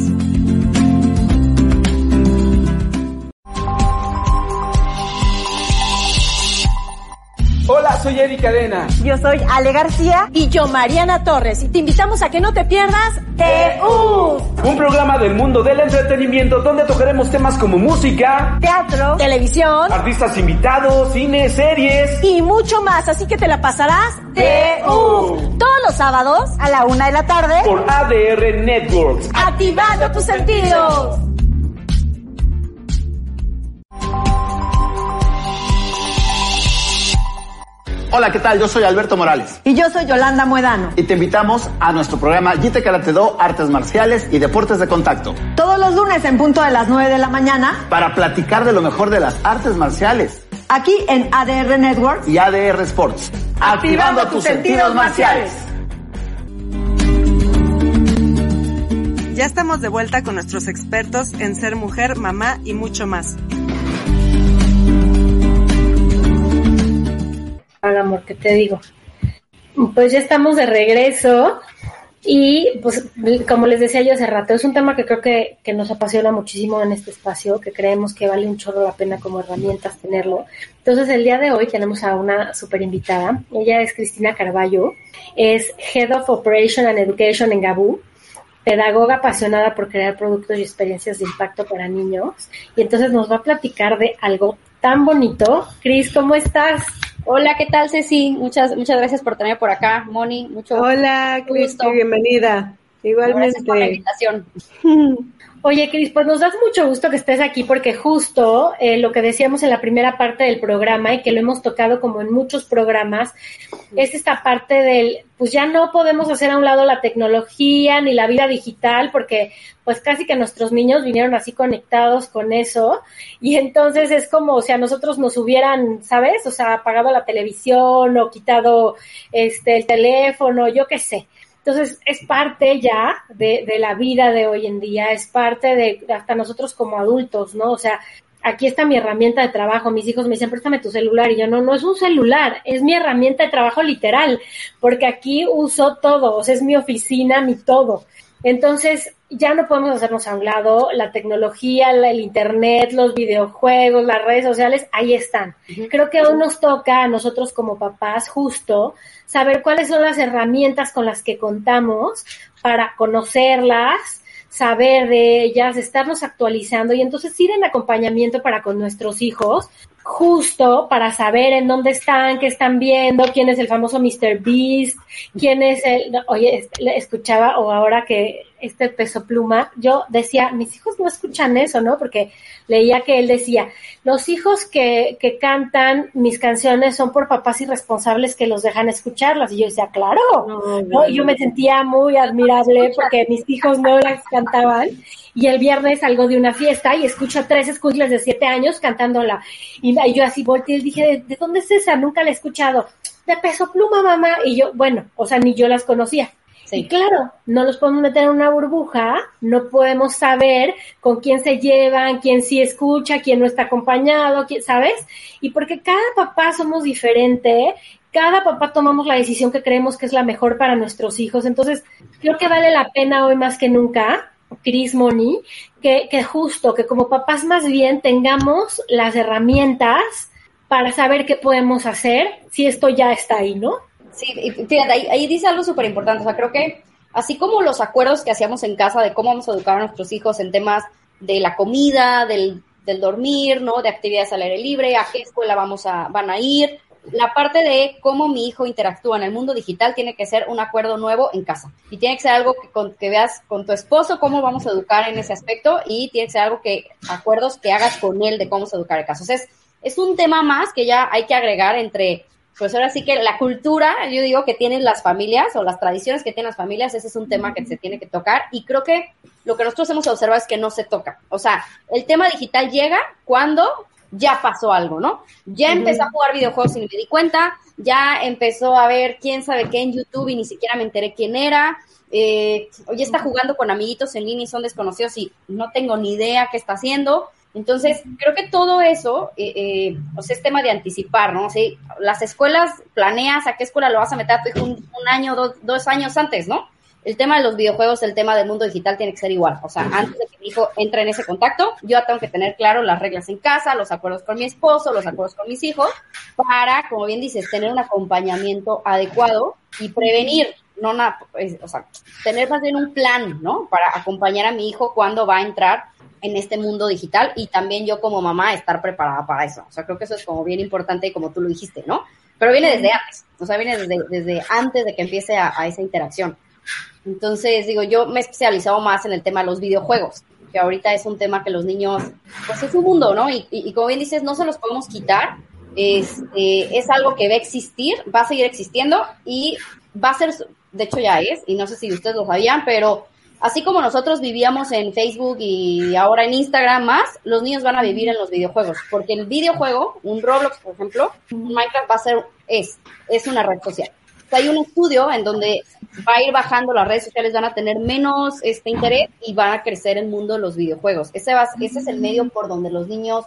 Hola, soy Eddie Cadena. Yo soy Ale García. Y yo Mariana Torres. Y te invitamos a que no te pierdas TU, un programa del mundo del entretenimiento donde tocaremos temas como música, teatro, televisión, artistas invitados, cine, series. y mucho más. Así que te la pasarás TU todos los sábados a la una de la tarde. Por ADR Networks, activando tus sentidos. Hola, ¿qué tal? Yo soy Alberto Morales. Y yo soy Yolanda Muedano. Y te invitamos a nuestro programa Jite Karate Do, Artes Marciales y Deportes de Contacto. Todos los lunes en punto de las 9 de la mañana. Para platicar de lo mejor de las artes marciales. Aquí en ADR Network. Y ADR Sports. Activando, tus sentidos marciales. Ya estamos de vuelta con nuestros expertos en ser mujer, mamá y mucho más. Al amor que te digo. Pues ya estamos de regreso y pues como les decía yo hace rato, es un tema que creo que, que, nos apasiona muchísimo en este espacio, que creemos que vale un chorro la pena como herramientas tenerlo. Entonces el día de hoy tenemos a una super invitada, ella es Cristina Carballo, es Head of Operation and Education en Gabú, pedagoga apasionada por crear productos y experiencias de impacto para niños y entonces nos va a platicar de algo tan bonito. Cris, ¿cómo estás? Hola, ¿qué tal, Ceci? Muchas, muchas gracias por tenerme por acá, Moni. Mucho Hola, Cristi, bienvenida. Igualmente. Gracias por la invitación. Oye, Cris, pues nos das mucho gusto que estés aquí porque justo eh, lo que decíamos en la primera parte del programa y que lo hemos tocado como en muchos programas, es esta parte del, pues ya no podemos hacer a un lado la tecnología ni la vida digital porque pues casi que nuestros niños vinieron así conectados con eso y entonces es como, o sea, nosotros nos hubieran, ¿sabes? O sea, apagado la televisión o quitado este el teléfono, yo qué sé. Entonces, es parte ya de, de, la vida de hoy en día, es parte de hasta nosotros como adultos, ¿no? O sea, aquí está mi herramienta de trabajo. Mis hijos me dicen, préstame tu celular. Y yo, no, no es un celular, es mi herramienta de trabajo literal, porque aquí uso todo, o sea, es mi oficina, mi todo. Entonces, ya no podemos hacernos a un lado, la tecnología, el internet, los videojuegos, las redes sociales, ahí están. Creo que aún nos toca a nosotros como papás justo saber cuáles son las herramientas con las que contamos para conocerlas, saber de ellas, estarnos actualizando y entonces ir en acompañamiento para con nuestros hijos, justo para saber en dónde están, qué están viendo, quién es el famoso Mr. Beast, quién es el, oye, escuchaba o ahora que este peso pluma, yo decía, mis hijos no escuchan eso, ¿no? Porque leía que él decía, los hijos que, que cantan mis canciones son por papás irresponsables que los dejan escucharlas. Y yo decía, claro, no, Y yo me sentía muy admirable porque mis hijos no las cantaban. Y el viernes salgo de una fiesta y escucho a tres escuchas de siete años cantándola. Y, yo así volteé y dije, ¿de, dónde es esa? Nunca la he escuchado. De peso pluma, mamá. Y yo, bueno, o sea, ni yo las conocía. Y claro, no los podemos meter en una burbuja, no podemos saber con quién se llevan, quién sí escucha, quién no está acompañado, quién, ¿sabes? Y porque cada papá somos diferente, cada papá tomamos la decisión que creemos que es la mejor para nuestros hijos. Entonces, creo que vale la pena hoy más que nunca, Chris Moni, que, que justo, que como papás más bien tengamos las herramientas para saber qué podemos hacer si esto ya está ahí, ¿no? Sí, fíjate, ahí, dice algo súper importante. O sea, creo que así como los acuerdos que hacíamos en casa de cómo vamos a educar a nuestros hijos en temas de la comida, del, del dormir, ¿no? De actividades al aire libre, a qué escuela vamos a, van a ir. La parte de cómo mi hijo interactúa en el mundo digital tiene que ser un acuerdo nuevo en casa. Y tiene que ser algo que, con, que veas con tu esposo cómo vamos a educar en ese aspecto y tiene que ser algo que, acuerdos que hagas con él de cómo a educar en casa. O sea, es, es un tema más que ya hay que agregar entre pues ahora sí que la cultura, yo digo que tienen las familias o las tradiciones que tienen las familias, ese es un tema que se tiene que tocar y creo que lo que nosotros hemos observado es que no se toca. O sea, el tema digital llega cuando ya pasó algo, ¿no? Ya empezó a jugar videojuegos y me di cuenta, ya empezó a ver quién sabe qué en YouTube y ni siquiera me enteré quién era, eh, o ya está jugando con amiguitos en línea y son desconocidos y no tengo ni idea qué está haciendo. Entonces, creo que todo eso, eh, eh, o sea, es tema de anticipar, ¿no? O sea, las escuelas, planeas a qué escuela lo vas a meter a tu hijo un, un año, dos, dos años antes, ¿no? El tema de los videojuegos, el tema del mundo digital tiene que ser igual. O sea, antes de que mi hijo entre en ese contacto, yo tengo que tener claro las reglas en casa, los acuerdos con mi esposo, los acuerdos con mis hijos, para, como bien dices, tener un acompañamiento adecuado y prevenir, no na- pues, o sea, tener más bien un plan, ¿no? Para acompañar a mi hijo cuando va a entrar en este mundo digital y también yo como mamá estar preparada para eso. O sea, creo que eso es como bien importante y como tú lo dijiste, ¿no? Pero viene desde antes, o sea, viene desde, desde antes de que empiece a, a esa interacción. Entonces, digo, yo me he especializado más en el tema de los videojuegos, que ahorita es un tema que los niños, pues es un mundo, ¿no? Y, y- y como bien dices, no se los podemos quitar, este, es algo que va a existir, va a seguir existiendo y va a ser, de hecho ya es, y no sé si ustedes lo sabían, pero así como nosotros vivíamos en Facebook y ahora en Instagram más, los niños van a vivir en los videojuegos, porque el videojuego, un Roblox, por ejemplo, un Minecraft va a ser, es, es una red social. Hay un estudio en donde va a ir bajando, las redes sociales van a tener menos este interés y van a crecer el mundo de los videojuegos. Ese, va, ese es el medio por donde los niños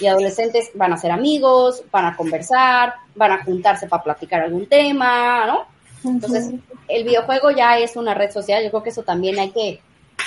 y adolescentes van a ser amigos, van a conversar, van a juntarse para platicar algún tema, ¿no? Entonces, el videojuego ya es una red social, yo creo que eso también hay que,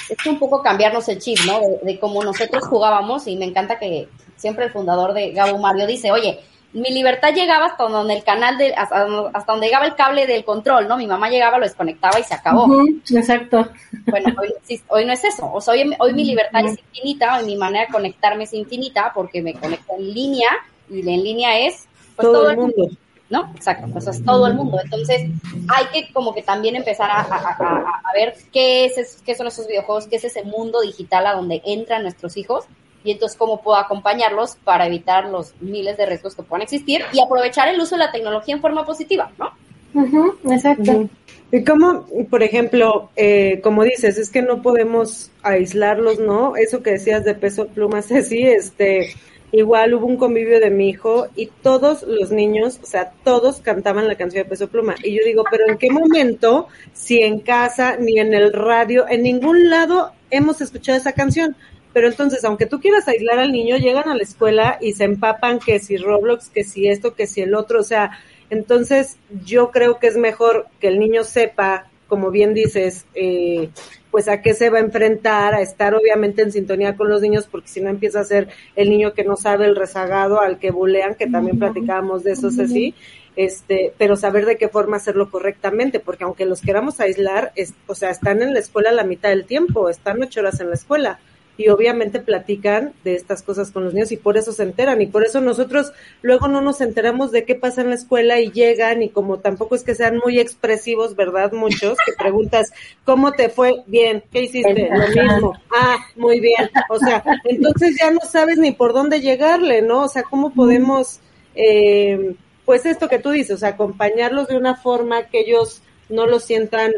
es que un poco cambiarnos el chip, ¿no? De, de cómo nosotros jugábamos y me encanta que siempre el fundador de Gabo Mario dice, oye, mi libertad llegaba hasta donde el canal de, hasta, hasta donde llegaba el cable del control, ¿no? Mi mamá llegaba, lo desconectaba y se acabó. Exacto. Bueno, hoy, hoy no es eso. O sea, hoy, hoy mi libertad es infinita, hoy mi manera de conectarme es infinita porque me conecto en línea y en línea es pues, Todo el mundo. ¿No? Exacto, pues es todo el mundo. Entonces, hay que como que también empezar a, a- a- ver qué, es, es- qué son esos videojuegos, qué es ese mundo digital a donde entran nuestros hijos y entonces cómo puedo acompañarlos para evitar los miles de riesgos que puedan existir y aprovechar el uso de la tecnología en forma positiva, ¿no? Ujú, exacto. Y como, por ejemplo, eh, como dices, es que no podemos aislarlos, ¿no? Eso que decías de peso pluma, Ceci, este, igual hubo un convivio de mi hijo y todos los niños, o sea, todos cantaban la canción de peso pluma. Y yo digo, pero ¿en qué momento, si en casa, ni en el radio, en ningún lado hemos escuchado esa canción? Pero entonces, aunque tú quieras aislar al niño, llegan a la escuela y se empapan que si Roblox, que si esto, que si el otro, o sea, entonces yo creo que es mejor que el niño sepa, como bien dices, eh, pues a qué se va a enfrentar, a estar obviamente en sintonía con los niños, porque si no empieza a ser el niño que no sabe el rezagado al que bulean, que también platicábamos de eso, Ceci, este, pero saber de qué forma hacerlo correctamente, porque aunque los queramos aislar, es, o sea, están en la escuela la mitad del tiempo, están ocho horas en la escuela y obviamente platican de estas cosas con los niños y por eso se enteran y por eso nosotros luego no nos enteramos de qué pasa en la escuela y llegan y como tampoco es que sean muy expresivos, ¿verdad? Muchos que preguntas, ¿cómo te fue? Bien, ¿qué hiciste? Lo mismo. Ah, muy bien. O sea, entonces ya no sabes ni por dónde llegarle, ¿no? O sea, ¿cómo podemos, eh, pues esto que tú dices, o sea, acompañarlos de una forma que ellos no lo sientan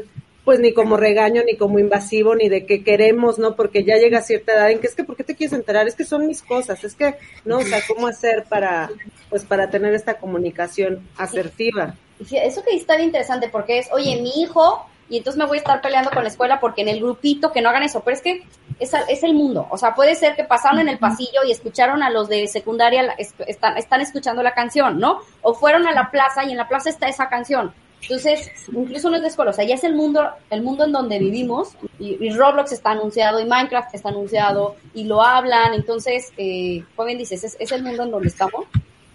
pues ni como regaño, ni como invasivo, ni de que queremos, ¿no? Porque ya llega cierta edad en que es que, ¿por qué te quieres enterar? Es que son mis cosas, es que, ¿no? O sea, ¿cómo hacer para, pues, para tener esta comunicación asertiva? Y sí, Eso que está bien interesante porque es, oye, mi hijo, y entonces me voy a estar peleando con la escuela porque en el grupito que no hagan eso, pero es que es, es el mundo, o sea, puede ser que pasaron en el pasillo y escucharon a los de secundaria, están, están escuchando la canción, ¿no? O fueron a la plaza y en la plaza está esa canción. Entonces, incluso no es de escuela, o sea, ya es el mundo, el mundo en donde vivimos, y, y Roblox está anunciado, y Minecraft está anunciado, y lo hablan, entonces, eh, como bien dices, es, es el mundo en donde estamos.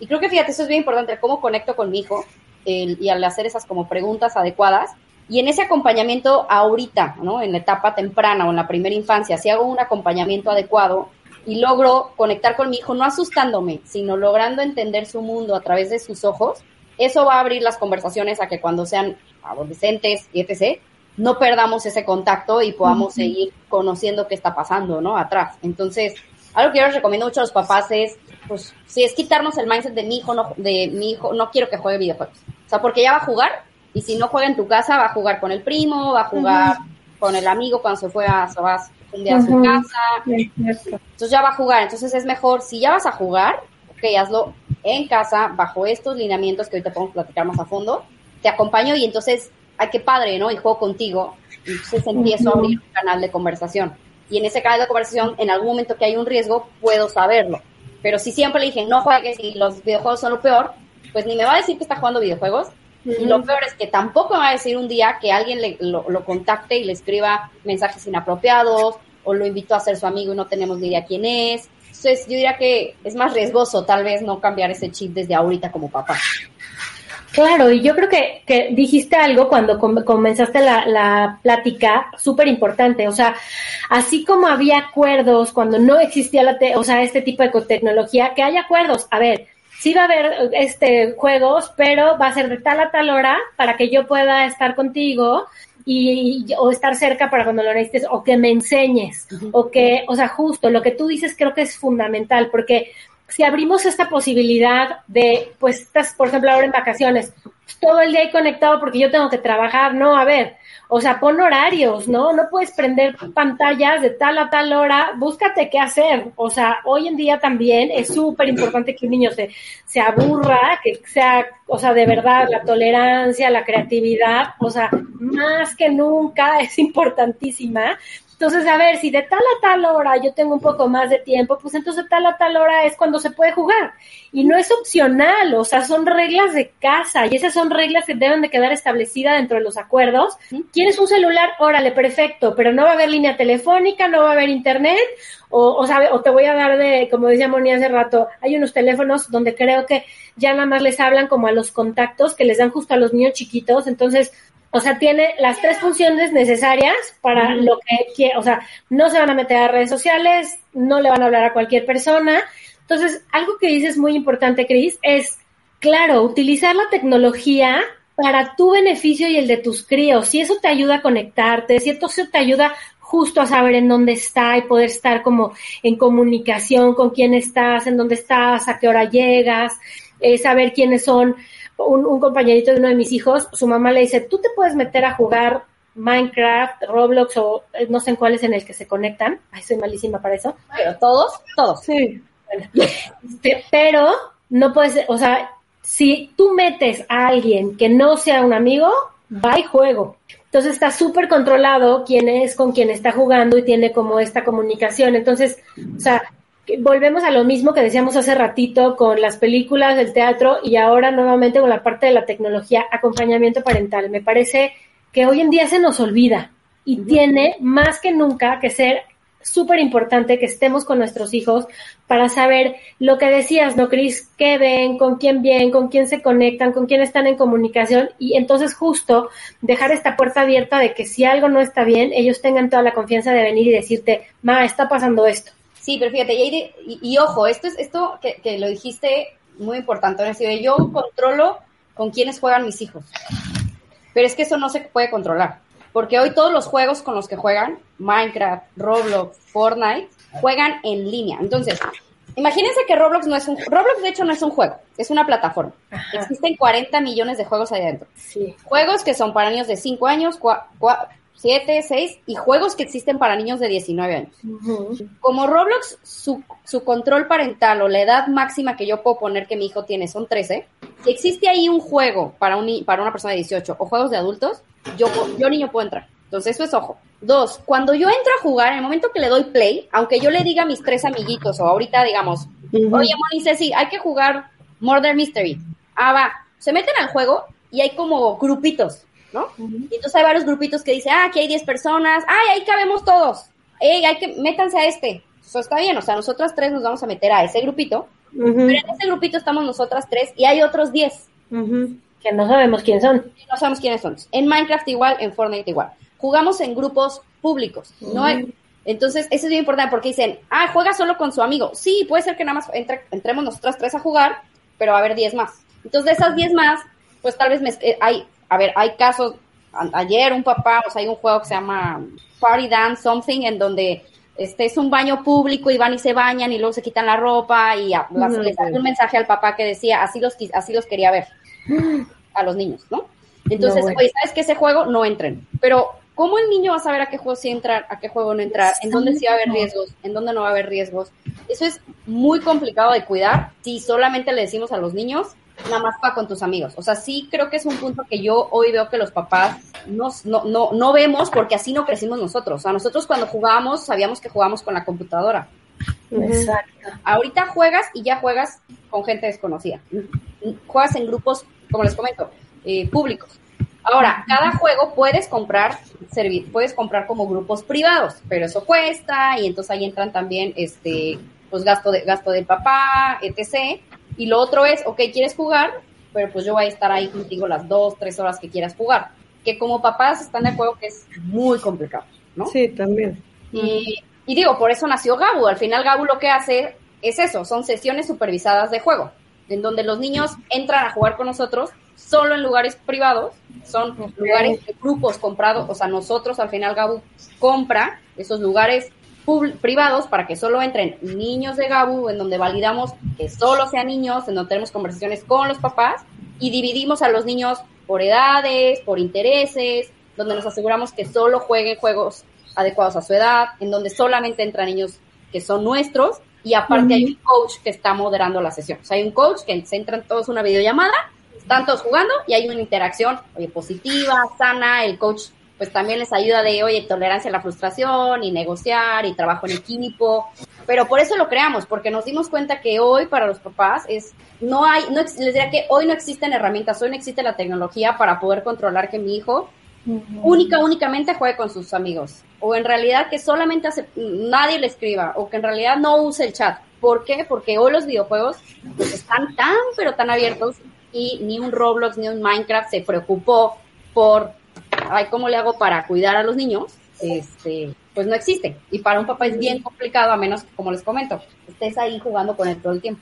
Y creo que fíjate, eso es bien importante, cómo conecto con mi hijo, el- y al hacer esas como preguntas adecuadas, y en ese acompañamiento ahorita, ¿no? En la etapa temprana o en la primera infancia, si hago un acompañamiento adecuado y logro conectar con mi hijo, no asustándome, sino logrando entender su mundo a través de sus ojos, eso va a abrir las conversaciones a que cuando sean adolescentes y etc., no perdamos ese contacto y podamos seguir conociendo qué está pasando, ¿no? Atrás. Entonces, algo que yo les recomiendo mucho a los papás es, pues, si es quitarnos el mindset de mi hijo, no, de mi hijo, no quiero que juegue videojuegos. O sea, porque ya va a jugar, y si no juega en tu casa, va a jugar con el primo, va a jugar con el amigo cuando se fue a, se va un día a su casa, entonces ya va a jugar. Entonces es mejor, si ya vas a jugar, ok, hazlo en casa, bajo estos lineamientos que ahorita podemos platicar más a fondo. Te acompaño y entonces, ay, qué padre, ¿no? Y juego contigo. Y entonces empiezo a abrir un canal de conversación. y en ese canal de conversación, en algún momento que hay un riesgo, puedo saberlo. Pero si siempre le dije, no juegues y los videojuegos son lo peor, pues ni me va a decir que está jugando videojuegos. Y lo peor es que tampoco me va a decir un día que alguien le- lo, lo contacte y le escriba mensajes inapropiados o lo invitó a ser su amigo y no tenemos ni idea quién es. Entonces yo diría que es más riesgoso tal vez no cambiar ese chip desde ahorita como papá. Claro, y yo creo que, que dijiste algo cuando com- comenzaste la, la plática súper importante. O sea, así como había acuerdos cuando no existía la te- o sea, este tipo de tecnología, que hay acuerdos. A ver, sí va a haber este juegos, pero va a ser de tal a tal hora para que yo pueda estar contigo y, o estar cerca para cuando lo necesites o que me enseñes o que, o sea, justo lo que tú dices creo que es fundamental porque si abrimos esta posibilidad de, pues, estás, por ejemplo, ahora en vacaciones, todo el día ahí conectado porque yo tengo que trabajar, no, a ver, o sea, pon horarios, ¿no? No puedes prender pantallas de tal a tal hora, búscate qué hacer. O sea, hoy en día también es súper importante que un niño se, se aburra, que sea, o sea, de verdad, la tolerancia, la creatividad, o sea, más que nunca es importantísima. Entonces, a ver, si de tal a tal hora yo tengo un poco más de tiempo, pues entonces tal a tal hora es cuando se puede jugar. Y no es opcional, o sea, son reglas de casa y esas son reglas que deben de quedar establecidas dentro de los acuerdos. ¿Quieres un celular? Órale, perfecto, pero no va a haber línea telefónica, no va a haber internet, o, o, sabe, o te voy a dar de, como decía Moni hace rato, hay unos teléfonos donde creo que ya nada más les hablan como a los contactos que les dan justo a los niños chiquitos, entonces o sea, tiene las tres funciones necesarias para lo que quiere. O sea, no se van a meter a redes sociales, no le van a hablar a cualquier persona. Entonces, algo que dices muy importante, Cris, es, claro, utilizar la tecnología para tu beneficio y el de tus críos. Si eso te ayuda a conectarte, si eso te ayuda justo a saber en dónde está y poder estar como en comunicación con quién estás, en dónde estás, a qué hora llegas, eh, saber quiénes son un, un compañerito de uno de mis hijos, su mamá le dice, tú te puedes meter a jugar Minecraft, Roblox o eh, no sé en cuál es en el que se conectan. Ay, soy malísima para eso. Pero todos, todos. Sí. Este, pero no puedes, o sea, si tú metes a alguien que no sea un amigo, va y juego. Entonces está súper controlado quién es con quién está jugando y tiene como esta comunicación. Entonces, o sea, volvemos a lo mismo que decíamos hace ratito con las películas, el teatro y ahora nuevamente con la parte de la tecnología, acompañamiento parental. Me parece que hoy en día se nos olvida y tiene más que nunca que ser súper importante que estemos con nuestros hijos para saber lo que decías, ¿no, Cris? ¿Qué ven? ¿Con quién bien? ¿Con quién se conectan? ¿Con quién están en comunicación? Y entonces justo dejar esta puerta abierta de que si algo no está bien, ellos tengan toda la confianza de venir y decirte, ma, está pasando esto. Sí, pero fíjate, y, y- y- y ojo, esto es esto que, que lo dijiste muy importante. ¿no? Es decir, yo controlo con quiénes juegan mis hijos. Pero es que eso no se puede controlar. Porque hoy todos los juegos con los que juegan, Minecraft, Roblox, Fortnite, juegan en línea. Entonces, imagínense que Roblox no es un Roblox de hecho no es un juego, es una plataforma. Existen 40 millones de juegos ahí adentro. Sí. Juegos que son para niños de 5 años, 7, 6 y juegos que existen para niños de 19 años. Como Roblox, su, su control parental o la edad máxima que yo puedo poner que mi hijo tiene son 13, si existe ahí un juego para, un, para una persona de 18 o juegos de adultos, yo, yo niño puedo entrar. Entonces eso es ojo. Dos, cuando yo entro a jugar, en el momento que le doy play, aunque yo le diga a mis tres amiguitos o ahorita digamos, oye, Moni, Ceci, hay que jugar Murder Mystery. Ah, va. Se meten al juego y hay como grupitos, ¿no? Y entonces hay varios grupitos que dicen, ah, aquí hay 10 personas, ay, ahí cabemos todos. Ey, hay que, métanse a este. Eso está bien, o sea, nosotras tres nos vamos a meter a ese grupito, pero en ese grupito estamos nosotras tres y hay otros 10. Que no sabemos quién son. No sabemos quiénes son. En Minecraft igual, en Fortnite igual. Jugamos en grupos públicos, ¿no? hay- Entonces, eso es bien importante porque dicen, ah, juega solo con su amigo. Sí, puede ser que nada más entre- entremos nosotras tres a jugar, pero va a haber 10 más. Entonces, de esas 10 más, pues tal vez me, eh, hay, a ver, hay casos, ayer un papá, o sea, hay un juego que se llama Party Dance Something, en donde este es un baño público y van y se bañan y luego se quitan la ropa y a- las- les salió un mensaje al papá que decía, así los, así los quería ver a los niños, ¿no? Entonces, No, bueno. oye, ¿sabes que ese juego no entren? Pero, ¿cómo el niño va a saber a qué juego sí entrar, a qué juego no entrar? ¿En dónde sí va a haber riesgos? ¿En dónde no va a haber riesgos? Eso es muy complicado de cuidar si solamente le decimos a los niños, nada más para con tus amigos. O sea, sí creo que es un punto que yo hoy veo que los papás no, no, no, no vemos porque así no crecimos nosotros. O sea, nosotros cuando jugábamos sabíamos que jugábamos con la computadora. Exacto. Ahorita juegas y ya juegas con gente desconocida. Juegas en grupos, como les comento, eh, públicos. Ahora, cada juego puedes comprar, servir, puedes comprar como grupos privados, pero eso cuesta y entonces ahí entran también este pues gasto de gasto del papá, etc. Y lo otro es, ok, quieres jugar, pero pues yo voy a estar ahí contigo las dos, tres horas que quieras jugar. Que como papás están de acuerdo que es muy complicado, ¿no? Sí, también. Y, y digo, por eso nació Gabu. Al final Gabu lo que hace es eso, son sesiones supervisadas de juego, en donde los niños entran a jugar con nosotros solo en lugares privados, son lugares de grupos comprados, o sea, nosotros al final Gabu compra esos lugares privados para que solo entren niños de Gabu, en donde validamos que solo sean niños, en donde tenemos conversaciones con los papás y dividimos a los niños por edades, por intereses, donde nos aseguramos que solo jueguen juegos adecuados a su edad, en donde solamente entran niños que son nuestros y aparte hay un coach que está moderando la sesión. O sea, hay un coach que se entran todos una videollamada, están todos jugando y hay una interacción, oye, positiva, sana, el coach pues también les ayuda de, oye, tolerancia a la frustración y negociar y trabajo en equipo. Pero por eso lo creamos, porque nos dimos cuenta que hoy para los papás es, no hay, no, les diría que hoy no existen herramientas, hoy no existe la tecnología para poder controlar que mi hijo única, únicamente juegue con sus amigos. O en realidad que solamente hace, nadie le escriba, o que en realidad no use el chat. ¿Por qué? Porque hoy los videojuegos pues, están tan, pero tan abiertos y ni un Roblox ni un Minecraft se preocupó por, ay, ¿cómo le hago para cuidar a los niños? Este, pues no existe. Y para un papá es bien complicado, a menos que, como les comento, estés ahí jugando con él todo el tiempo.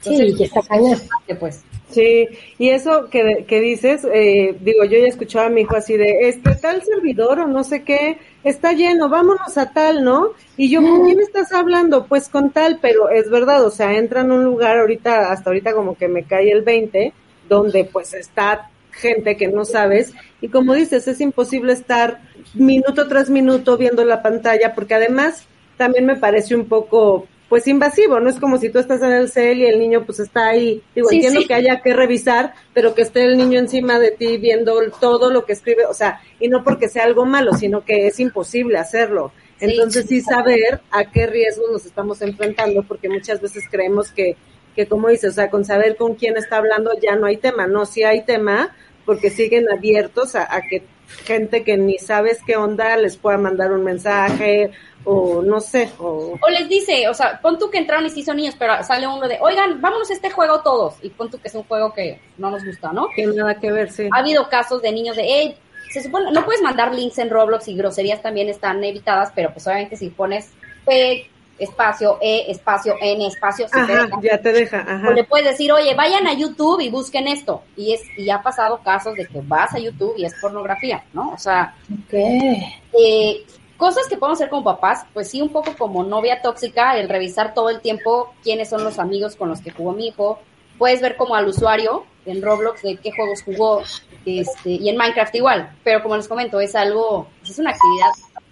Sí, que está cañón. Pues, Sí, y eso que, que dices, eh, digo, yo ya escuchaba a mi hijo así de, este tal servidor o no sé qué, está lleno, vámonos a tal, ¿no? Y yo, ¿con quién estás hablando? Pues con tal, pero es verdad, o sea, entra en un lugar ahorita, hasta ahorita como que me cae el 20, donde pues está gente que no sabes, y como dices, es imposible estar minuto tras minuto viendo la pantalla, porque además también me parece un poco pues invasivo, no es como si tú estás en el cel y el niño pues está ahí, digo, Sí, entiendo sí. que haya que revisar, pero que esté el niño encima de ti viendo todo lo que escribe, o sea, y no porque sea algo malo, sino que es imposible hacerlo. Sí. Entonces sí saber a qué riesgos nos estamos enfrentando, porque muchas veces creemos que, que como dices, o sea, con saber con quién está hablando ya no hay tema, no, sí hay tema, porque siguen abiertos a, a que gente que ni sabes qué onda les pueda mandar un mensaje o no sé, o O les dice, o sea, pon tú que entraron y sí son niños, pero sale uno de, oigan, vámonos a este juego todos. Y pon tú que es un juego que no nos gusta, ¿no? que nada que ver, sí. Ha habido casos de niños de, hey, se supone, no puedes mandar links en Roblox y groserías también están evitadas, pero pues obviamente si pones P, espacio, E, espacio, N, espacio, Ajá, deja. ya te deja, ajá. O le puedes decir, oye, vayan a YouTube y busquen esto. Y es y ha pasado casos de que vas a YouTube y es pornografía, ¿no? O sea, eh, cosas que podemos hacer como papás, pues sí, un poco como novia tóxica, el revisar todo el tiempo quiénes son los amigos con los que jugó mi hijo. Puedes ver como al usuario en Roblox de qué juegos jugó, este, y en Minecraft igual. Pero como les comento, es algo, es una actividad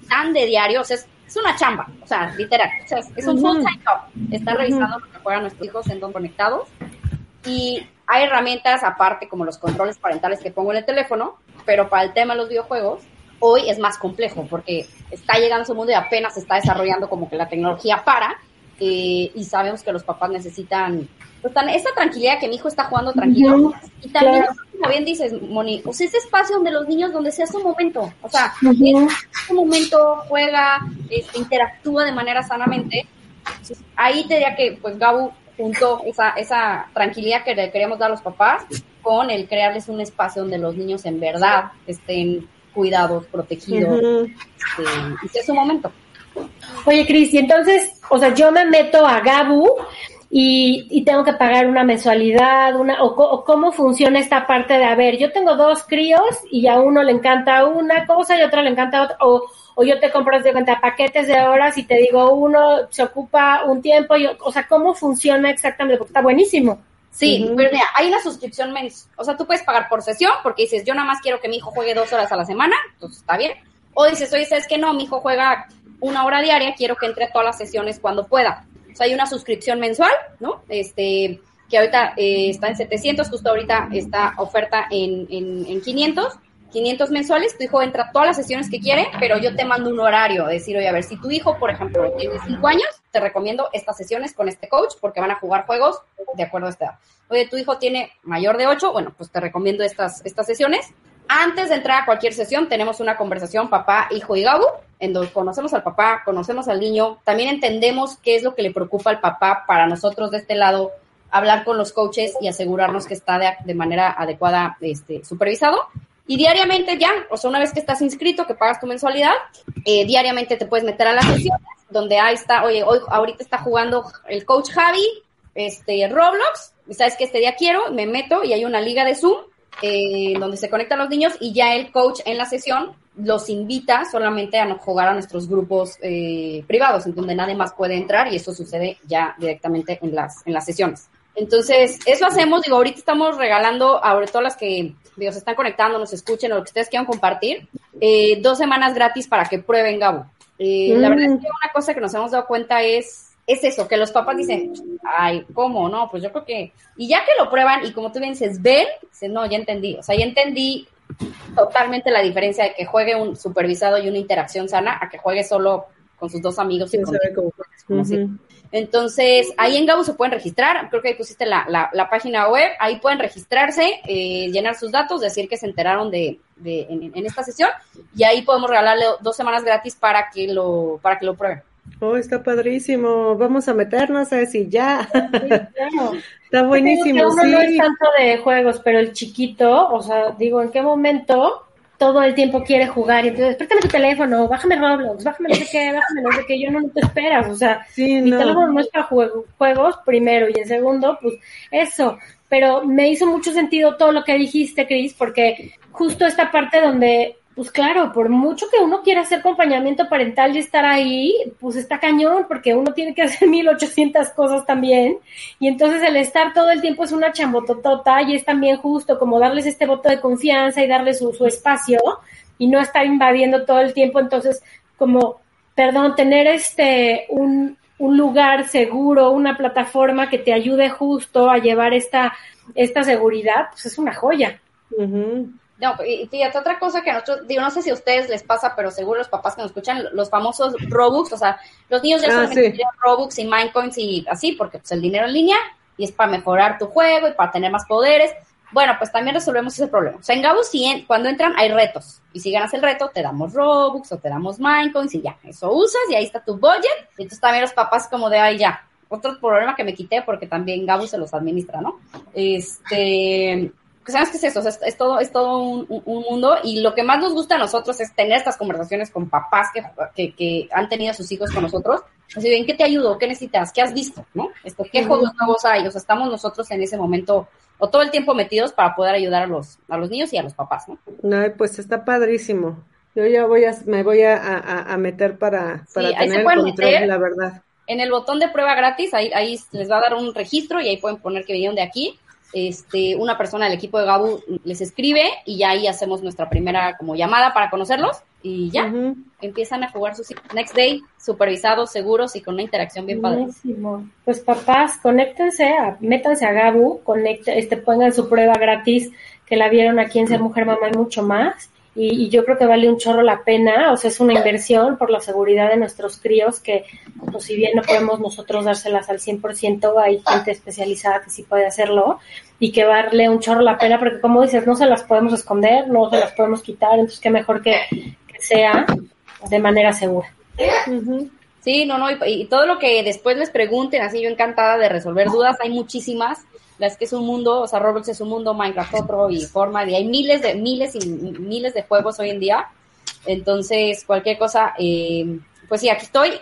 tan de diario, o sea, es, es una chamba, o sea, literal. O sea, es, un Ujú. full-time job. Estar revisando lo que juegan nuestros hijos en donde conectados. Y hay herramientas aparte como los controles parentales que pongo en el teléfono, pero para el tema de los videojuegos, hoy es más complejo porque está llegando a su mundo y apenas está desarrollando como que la tecnología para eh, y sabemos que los papás necesitan pues, tan- esta tranquilidad que mi hijo está jugando tranquilo Ujú, y también claro. como bien dices Moni pues ese espacio donde los niños donde sea su momento o sea Ujú. es su momento juega este, interactúa de manera sanamente entonces, ahí te diría que pues Gabu juntó esa, esa tranquilidad que le queríamos dar a los papás con el crearles un espacio donde los niños en verdad estén cuidados, protegidos, Ujú. este, y sea su momento. Oye, Cris, y entonces, o sea, yo me meto a Gabu y, y tengo que pagar una mensualidad, una, o, co- o cómo funciona esta parte de, a ver, yo tengo dos críos y a uno le encanta una cosa y a otro le encanta otra, o, o yo te compro de cuenta paquetes de horas y te digo, uno se ocupa un tiempo, y, o sea, ¿cómo funciona exactamente? Porque está buenísimo. Sí, pero mira, hay una suscripción mensual. O sea, tú puedes pagar por sesión porque dices, yo nada más quiero que mi hijo juegue dos horas a la semana, entonces está bien. O dices, oye, ¿sabes que No, mi hijo juega una hora diaria, quiero que entre todas las sesiones cuando pueda. O sea, hay una suscripción mensual, ¿no? Este, que ahorita eh, está en 700, justo ahorita está oferta en, en, en 500. 500 mensuales, tu hijo entra a todas las sesiones que quiere, pero yo te mando un horario, decir, oye, a ver, si tu hijo, por ejemplo, tiene 5 años, te recomiendo estas sesiones con este coach porque van a jugar juegos de acuerdo a esta edad. Oye, tu hijo tiene mayor de 8, bueno, pues te recomiendo estas, estas sesiones. Antes de entrar a cualquier sesión, tenemos una conversación papá, hijo y Gabu, en donde conocemos al papá, conocemos al niño, también entendemos qué es lo que le preocupa al papá para nosotros de este lado, hablar con los coaches y asegurarnos que está de, de manera adecuada este, supervisado. Y diariamente ya, o sea, una vez que estás inscrito, que pagas tu mensualidad, eh, diariamente te puedes meter a las sesiones, donde ahí está, oye, hoy ahorita está jugando el coach Javi, este, Roblox, sabes que este día quiero, me meto y hay una liga de Zoom, eh, donde se conectan los niños y ya el coach en la sesión los invita solamente a jugar a nuestros grupos eh, privados, en donde nadie más puede entrar y eso sucede ya directamente en las, en las sesiones. Entonces, eso hacemos, digo, ahorita estamos regalando a todas las que digo, se están conectando, nos escuchen o lo que ustedes quieran compartir, eh, dos semanas gratis para que prueben Gabo. Eh, La verdad es que una cosa que nos hemos dado cuenta es, es eso, que los papás dicen, ay, ¿cómo? No, pues yo creo que, y ya que lo prueban y como tú bien dices, ven, dicen, no, ya entendí, o sea, ya entendí totalmente la diferencia de que juegue un supervisado y una interacción sana a que juegue solo con sus dos amigos y con como así. Entonces, ahí en Gabo se pueden registrar, creo que ahí pusiste la, la, la página web, ahí pueden registrarse, eh, llenar sus datos, decir que se enteraron de, de en, en, esta sesión, y ahí podemos regalarle dos semanas gratis para que lo, para que lo prueben. Oh, está padrísimo. Vamos a meternos a decir ya. Sí, claro. está buenísimo. uno sí. no es tanto de juegos, pero el chiquito, o sea, digo, ¿en qué momento todo el tiempo quiere jugar y entonces préstame tu teléfono, bájame Roblox, bájame no sé qué, bájame no sé qué, yo no, no te esperas, o sea, sí, mi no. teléfono no es para juego, juegos primero y en segundo, pues eso, pero me hizo mucho sentido todo lo que dijiste, Cris, porque justo esta parte donde pues claro, por mucho que uno quiera hacer acompañamiento parental y estar ahí, pues está cañón, porque uno tiene que hacer 1800 cosas también. Y entonces el estar todo el tiempo es una chambototota y es también justo como darles este voto de confianza y darles su, su espacio y no estar invadiendo todo el tiempo. Entonces, como, perdón, tener este, un, un lugar seguro, una plataforma que te ayude justo a llevar esta, esta seguridad, pues es una joya. No, y fíjate, otra cosa que a nosotros, digo, no sé si a ustedes les pasa, pero seguro los papás que nos escuchan, los famosos Robux, o sea, los niños ya ah, solamente sí. Robux y Minecoins y así, porque pues el dinero en línea y es para mejorar tu juego y para tener más poderes. Bueno, pues también resolvemos ese problema. O sea, en Gabo, sí, cuando entran hay retos. Y si ganas el reto, te damos Robux o te damos Minecoins y ya, eso usas y ahí está tu budget. Y entonces también los papás como de, ay, ya, otro problema que me quité porque también Gabo se los administra, ¿no? Este ¿sabes qué es eso? O sea, es, es, todo, es todo un, un, mundo y lo que más nos gusta a nosotros es tener estas conversaciones con papás que, que, que han tenido a sus hijos con nosotros. Así, ¿en qué te ayudo? ¿Qué necesitas? ¿Qué has visto? ¿No? Esto, ¿Qué juegos nuevos hay? O sea, estamos nosotros en ese momento o todo el tiempo metidos para poder ayudar a los, a los niños y a los papás, ¿no? No, pues está padrísimo. Yo ya voy a, me voy a, a, a meter para, para sí, tener el control, meter. la verdad. En el botón de prueba gratis, ahí, ahí les va a dar un registro y ahí pueden poner que vinieron de aquí este, una persona del equipo de Gabu les escribe y ya ahí hacemos nuestra primera como llamada para conocerlos y ya uh -huh. empiezan a jugar su next day supervisados, seguros y con una interacción bien padre. Pues papás, conéctense, a, métanse a Gabu, conecte, este, pongan su prueba gratis que la vieron aquí en Ser Mujer Mamá y mucho más. Y, y, yo creo que vale un chorro la pena, o sea, es una inversión por la seguridad de nuestros críos que, pues si bien no podemos nosotros dárselas al 100%, hay gente especializada que sí puede hacerlo y que vale un chorro la pena porque como dices, no se las podemos esconder, no se las podemos quitar, entonces qué mejor que, sea de manera segura. Sí, no, no, y, y, todo lo que después les pregunten, así yo encantada de resolver dudas, hay muchísimas, las que es un mundo, o sea, Roblox es un mundo, Minecraft otro, y forma, y hay miles de, miles y miles de juegos hoy en día, entonces cualquier cosa, eh, pues sí, aquí estoy,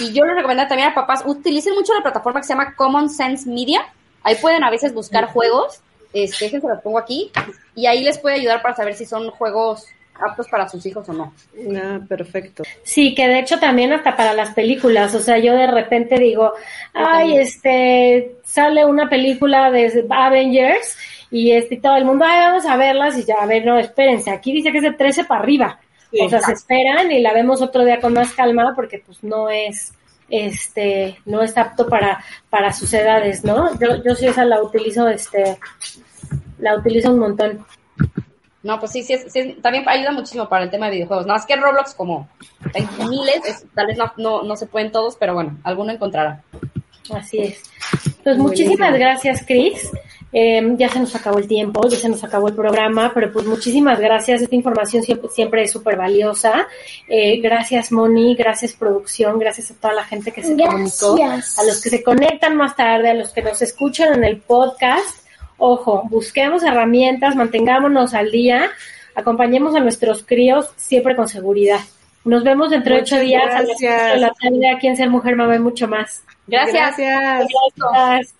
y yo les recomiendo también a papás, utilicen mucho la plataforma que se llama Common Sense Media, ahí pueden a veces buscar juegos, este, déjense los pongo aquí, y ahí les puede ayudar para saber si son juegos aptos para sus hijos o no. Ah, perfecto. Sí, que de hecho también hasta para las películas, o sea, yo de repente digo, ay, este, sale una película de Avengers y este todo el mundo, ay, vamos a verlas y ya, a ver, no, espérense, aquí dice que es de 13 para arriba. Sí, o sea, se esperan y la vemos otro día con más calma porque pues no es este, no es apto para, para sus edades, ¿no? Yo, yo sí esa la utilizo, este, la utilizo un montón. No, pues sí, sí, es- sí, también ayuda muchísimo para el tema de videojuegos. Nada más que Roblox, como hay miles, es- tal vez no, no, no se pueden todos, pero bueno, alguno encontrará. Así es. Pues muchísimas gracias, Cris. Eh, ya se nos acabó el tiempo, ya se nos acabó el programa, pero pues muchísimas gracias. Esta información siempre, siempre es súper valiosa. Eh, gracias, Moni, gracias, producción, gracias a toda la gente que se comunicó, Gracias. a los que se conectan más tarde, a los que nos escuchan en el podcast. Ojo, busquemos herramientas, mantengámonos al día, acompañemos a nuestros críos siempre con seguridad. Nos vemos dentro de ocho días a las gracias. de la tarde aquí en Ser Mujer Mamá y mucho más. Gracias. Gracias. Gracias.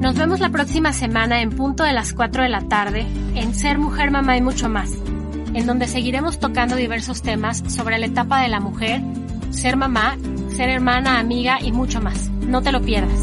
Nos vemos la próxima semana en punto de las 4 de la tarde en Ser Mujer, Mamá y mucho más, en donde seguiremos tocando diversos temas sobre la etapa de la mujer, ser mamá, ser hermana, amiga y mucho más. No te lo pierdas.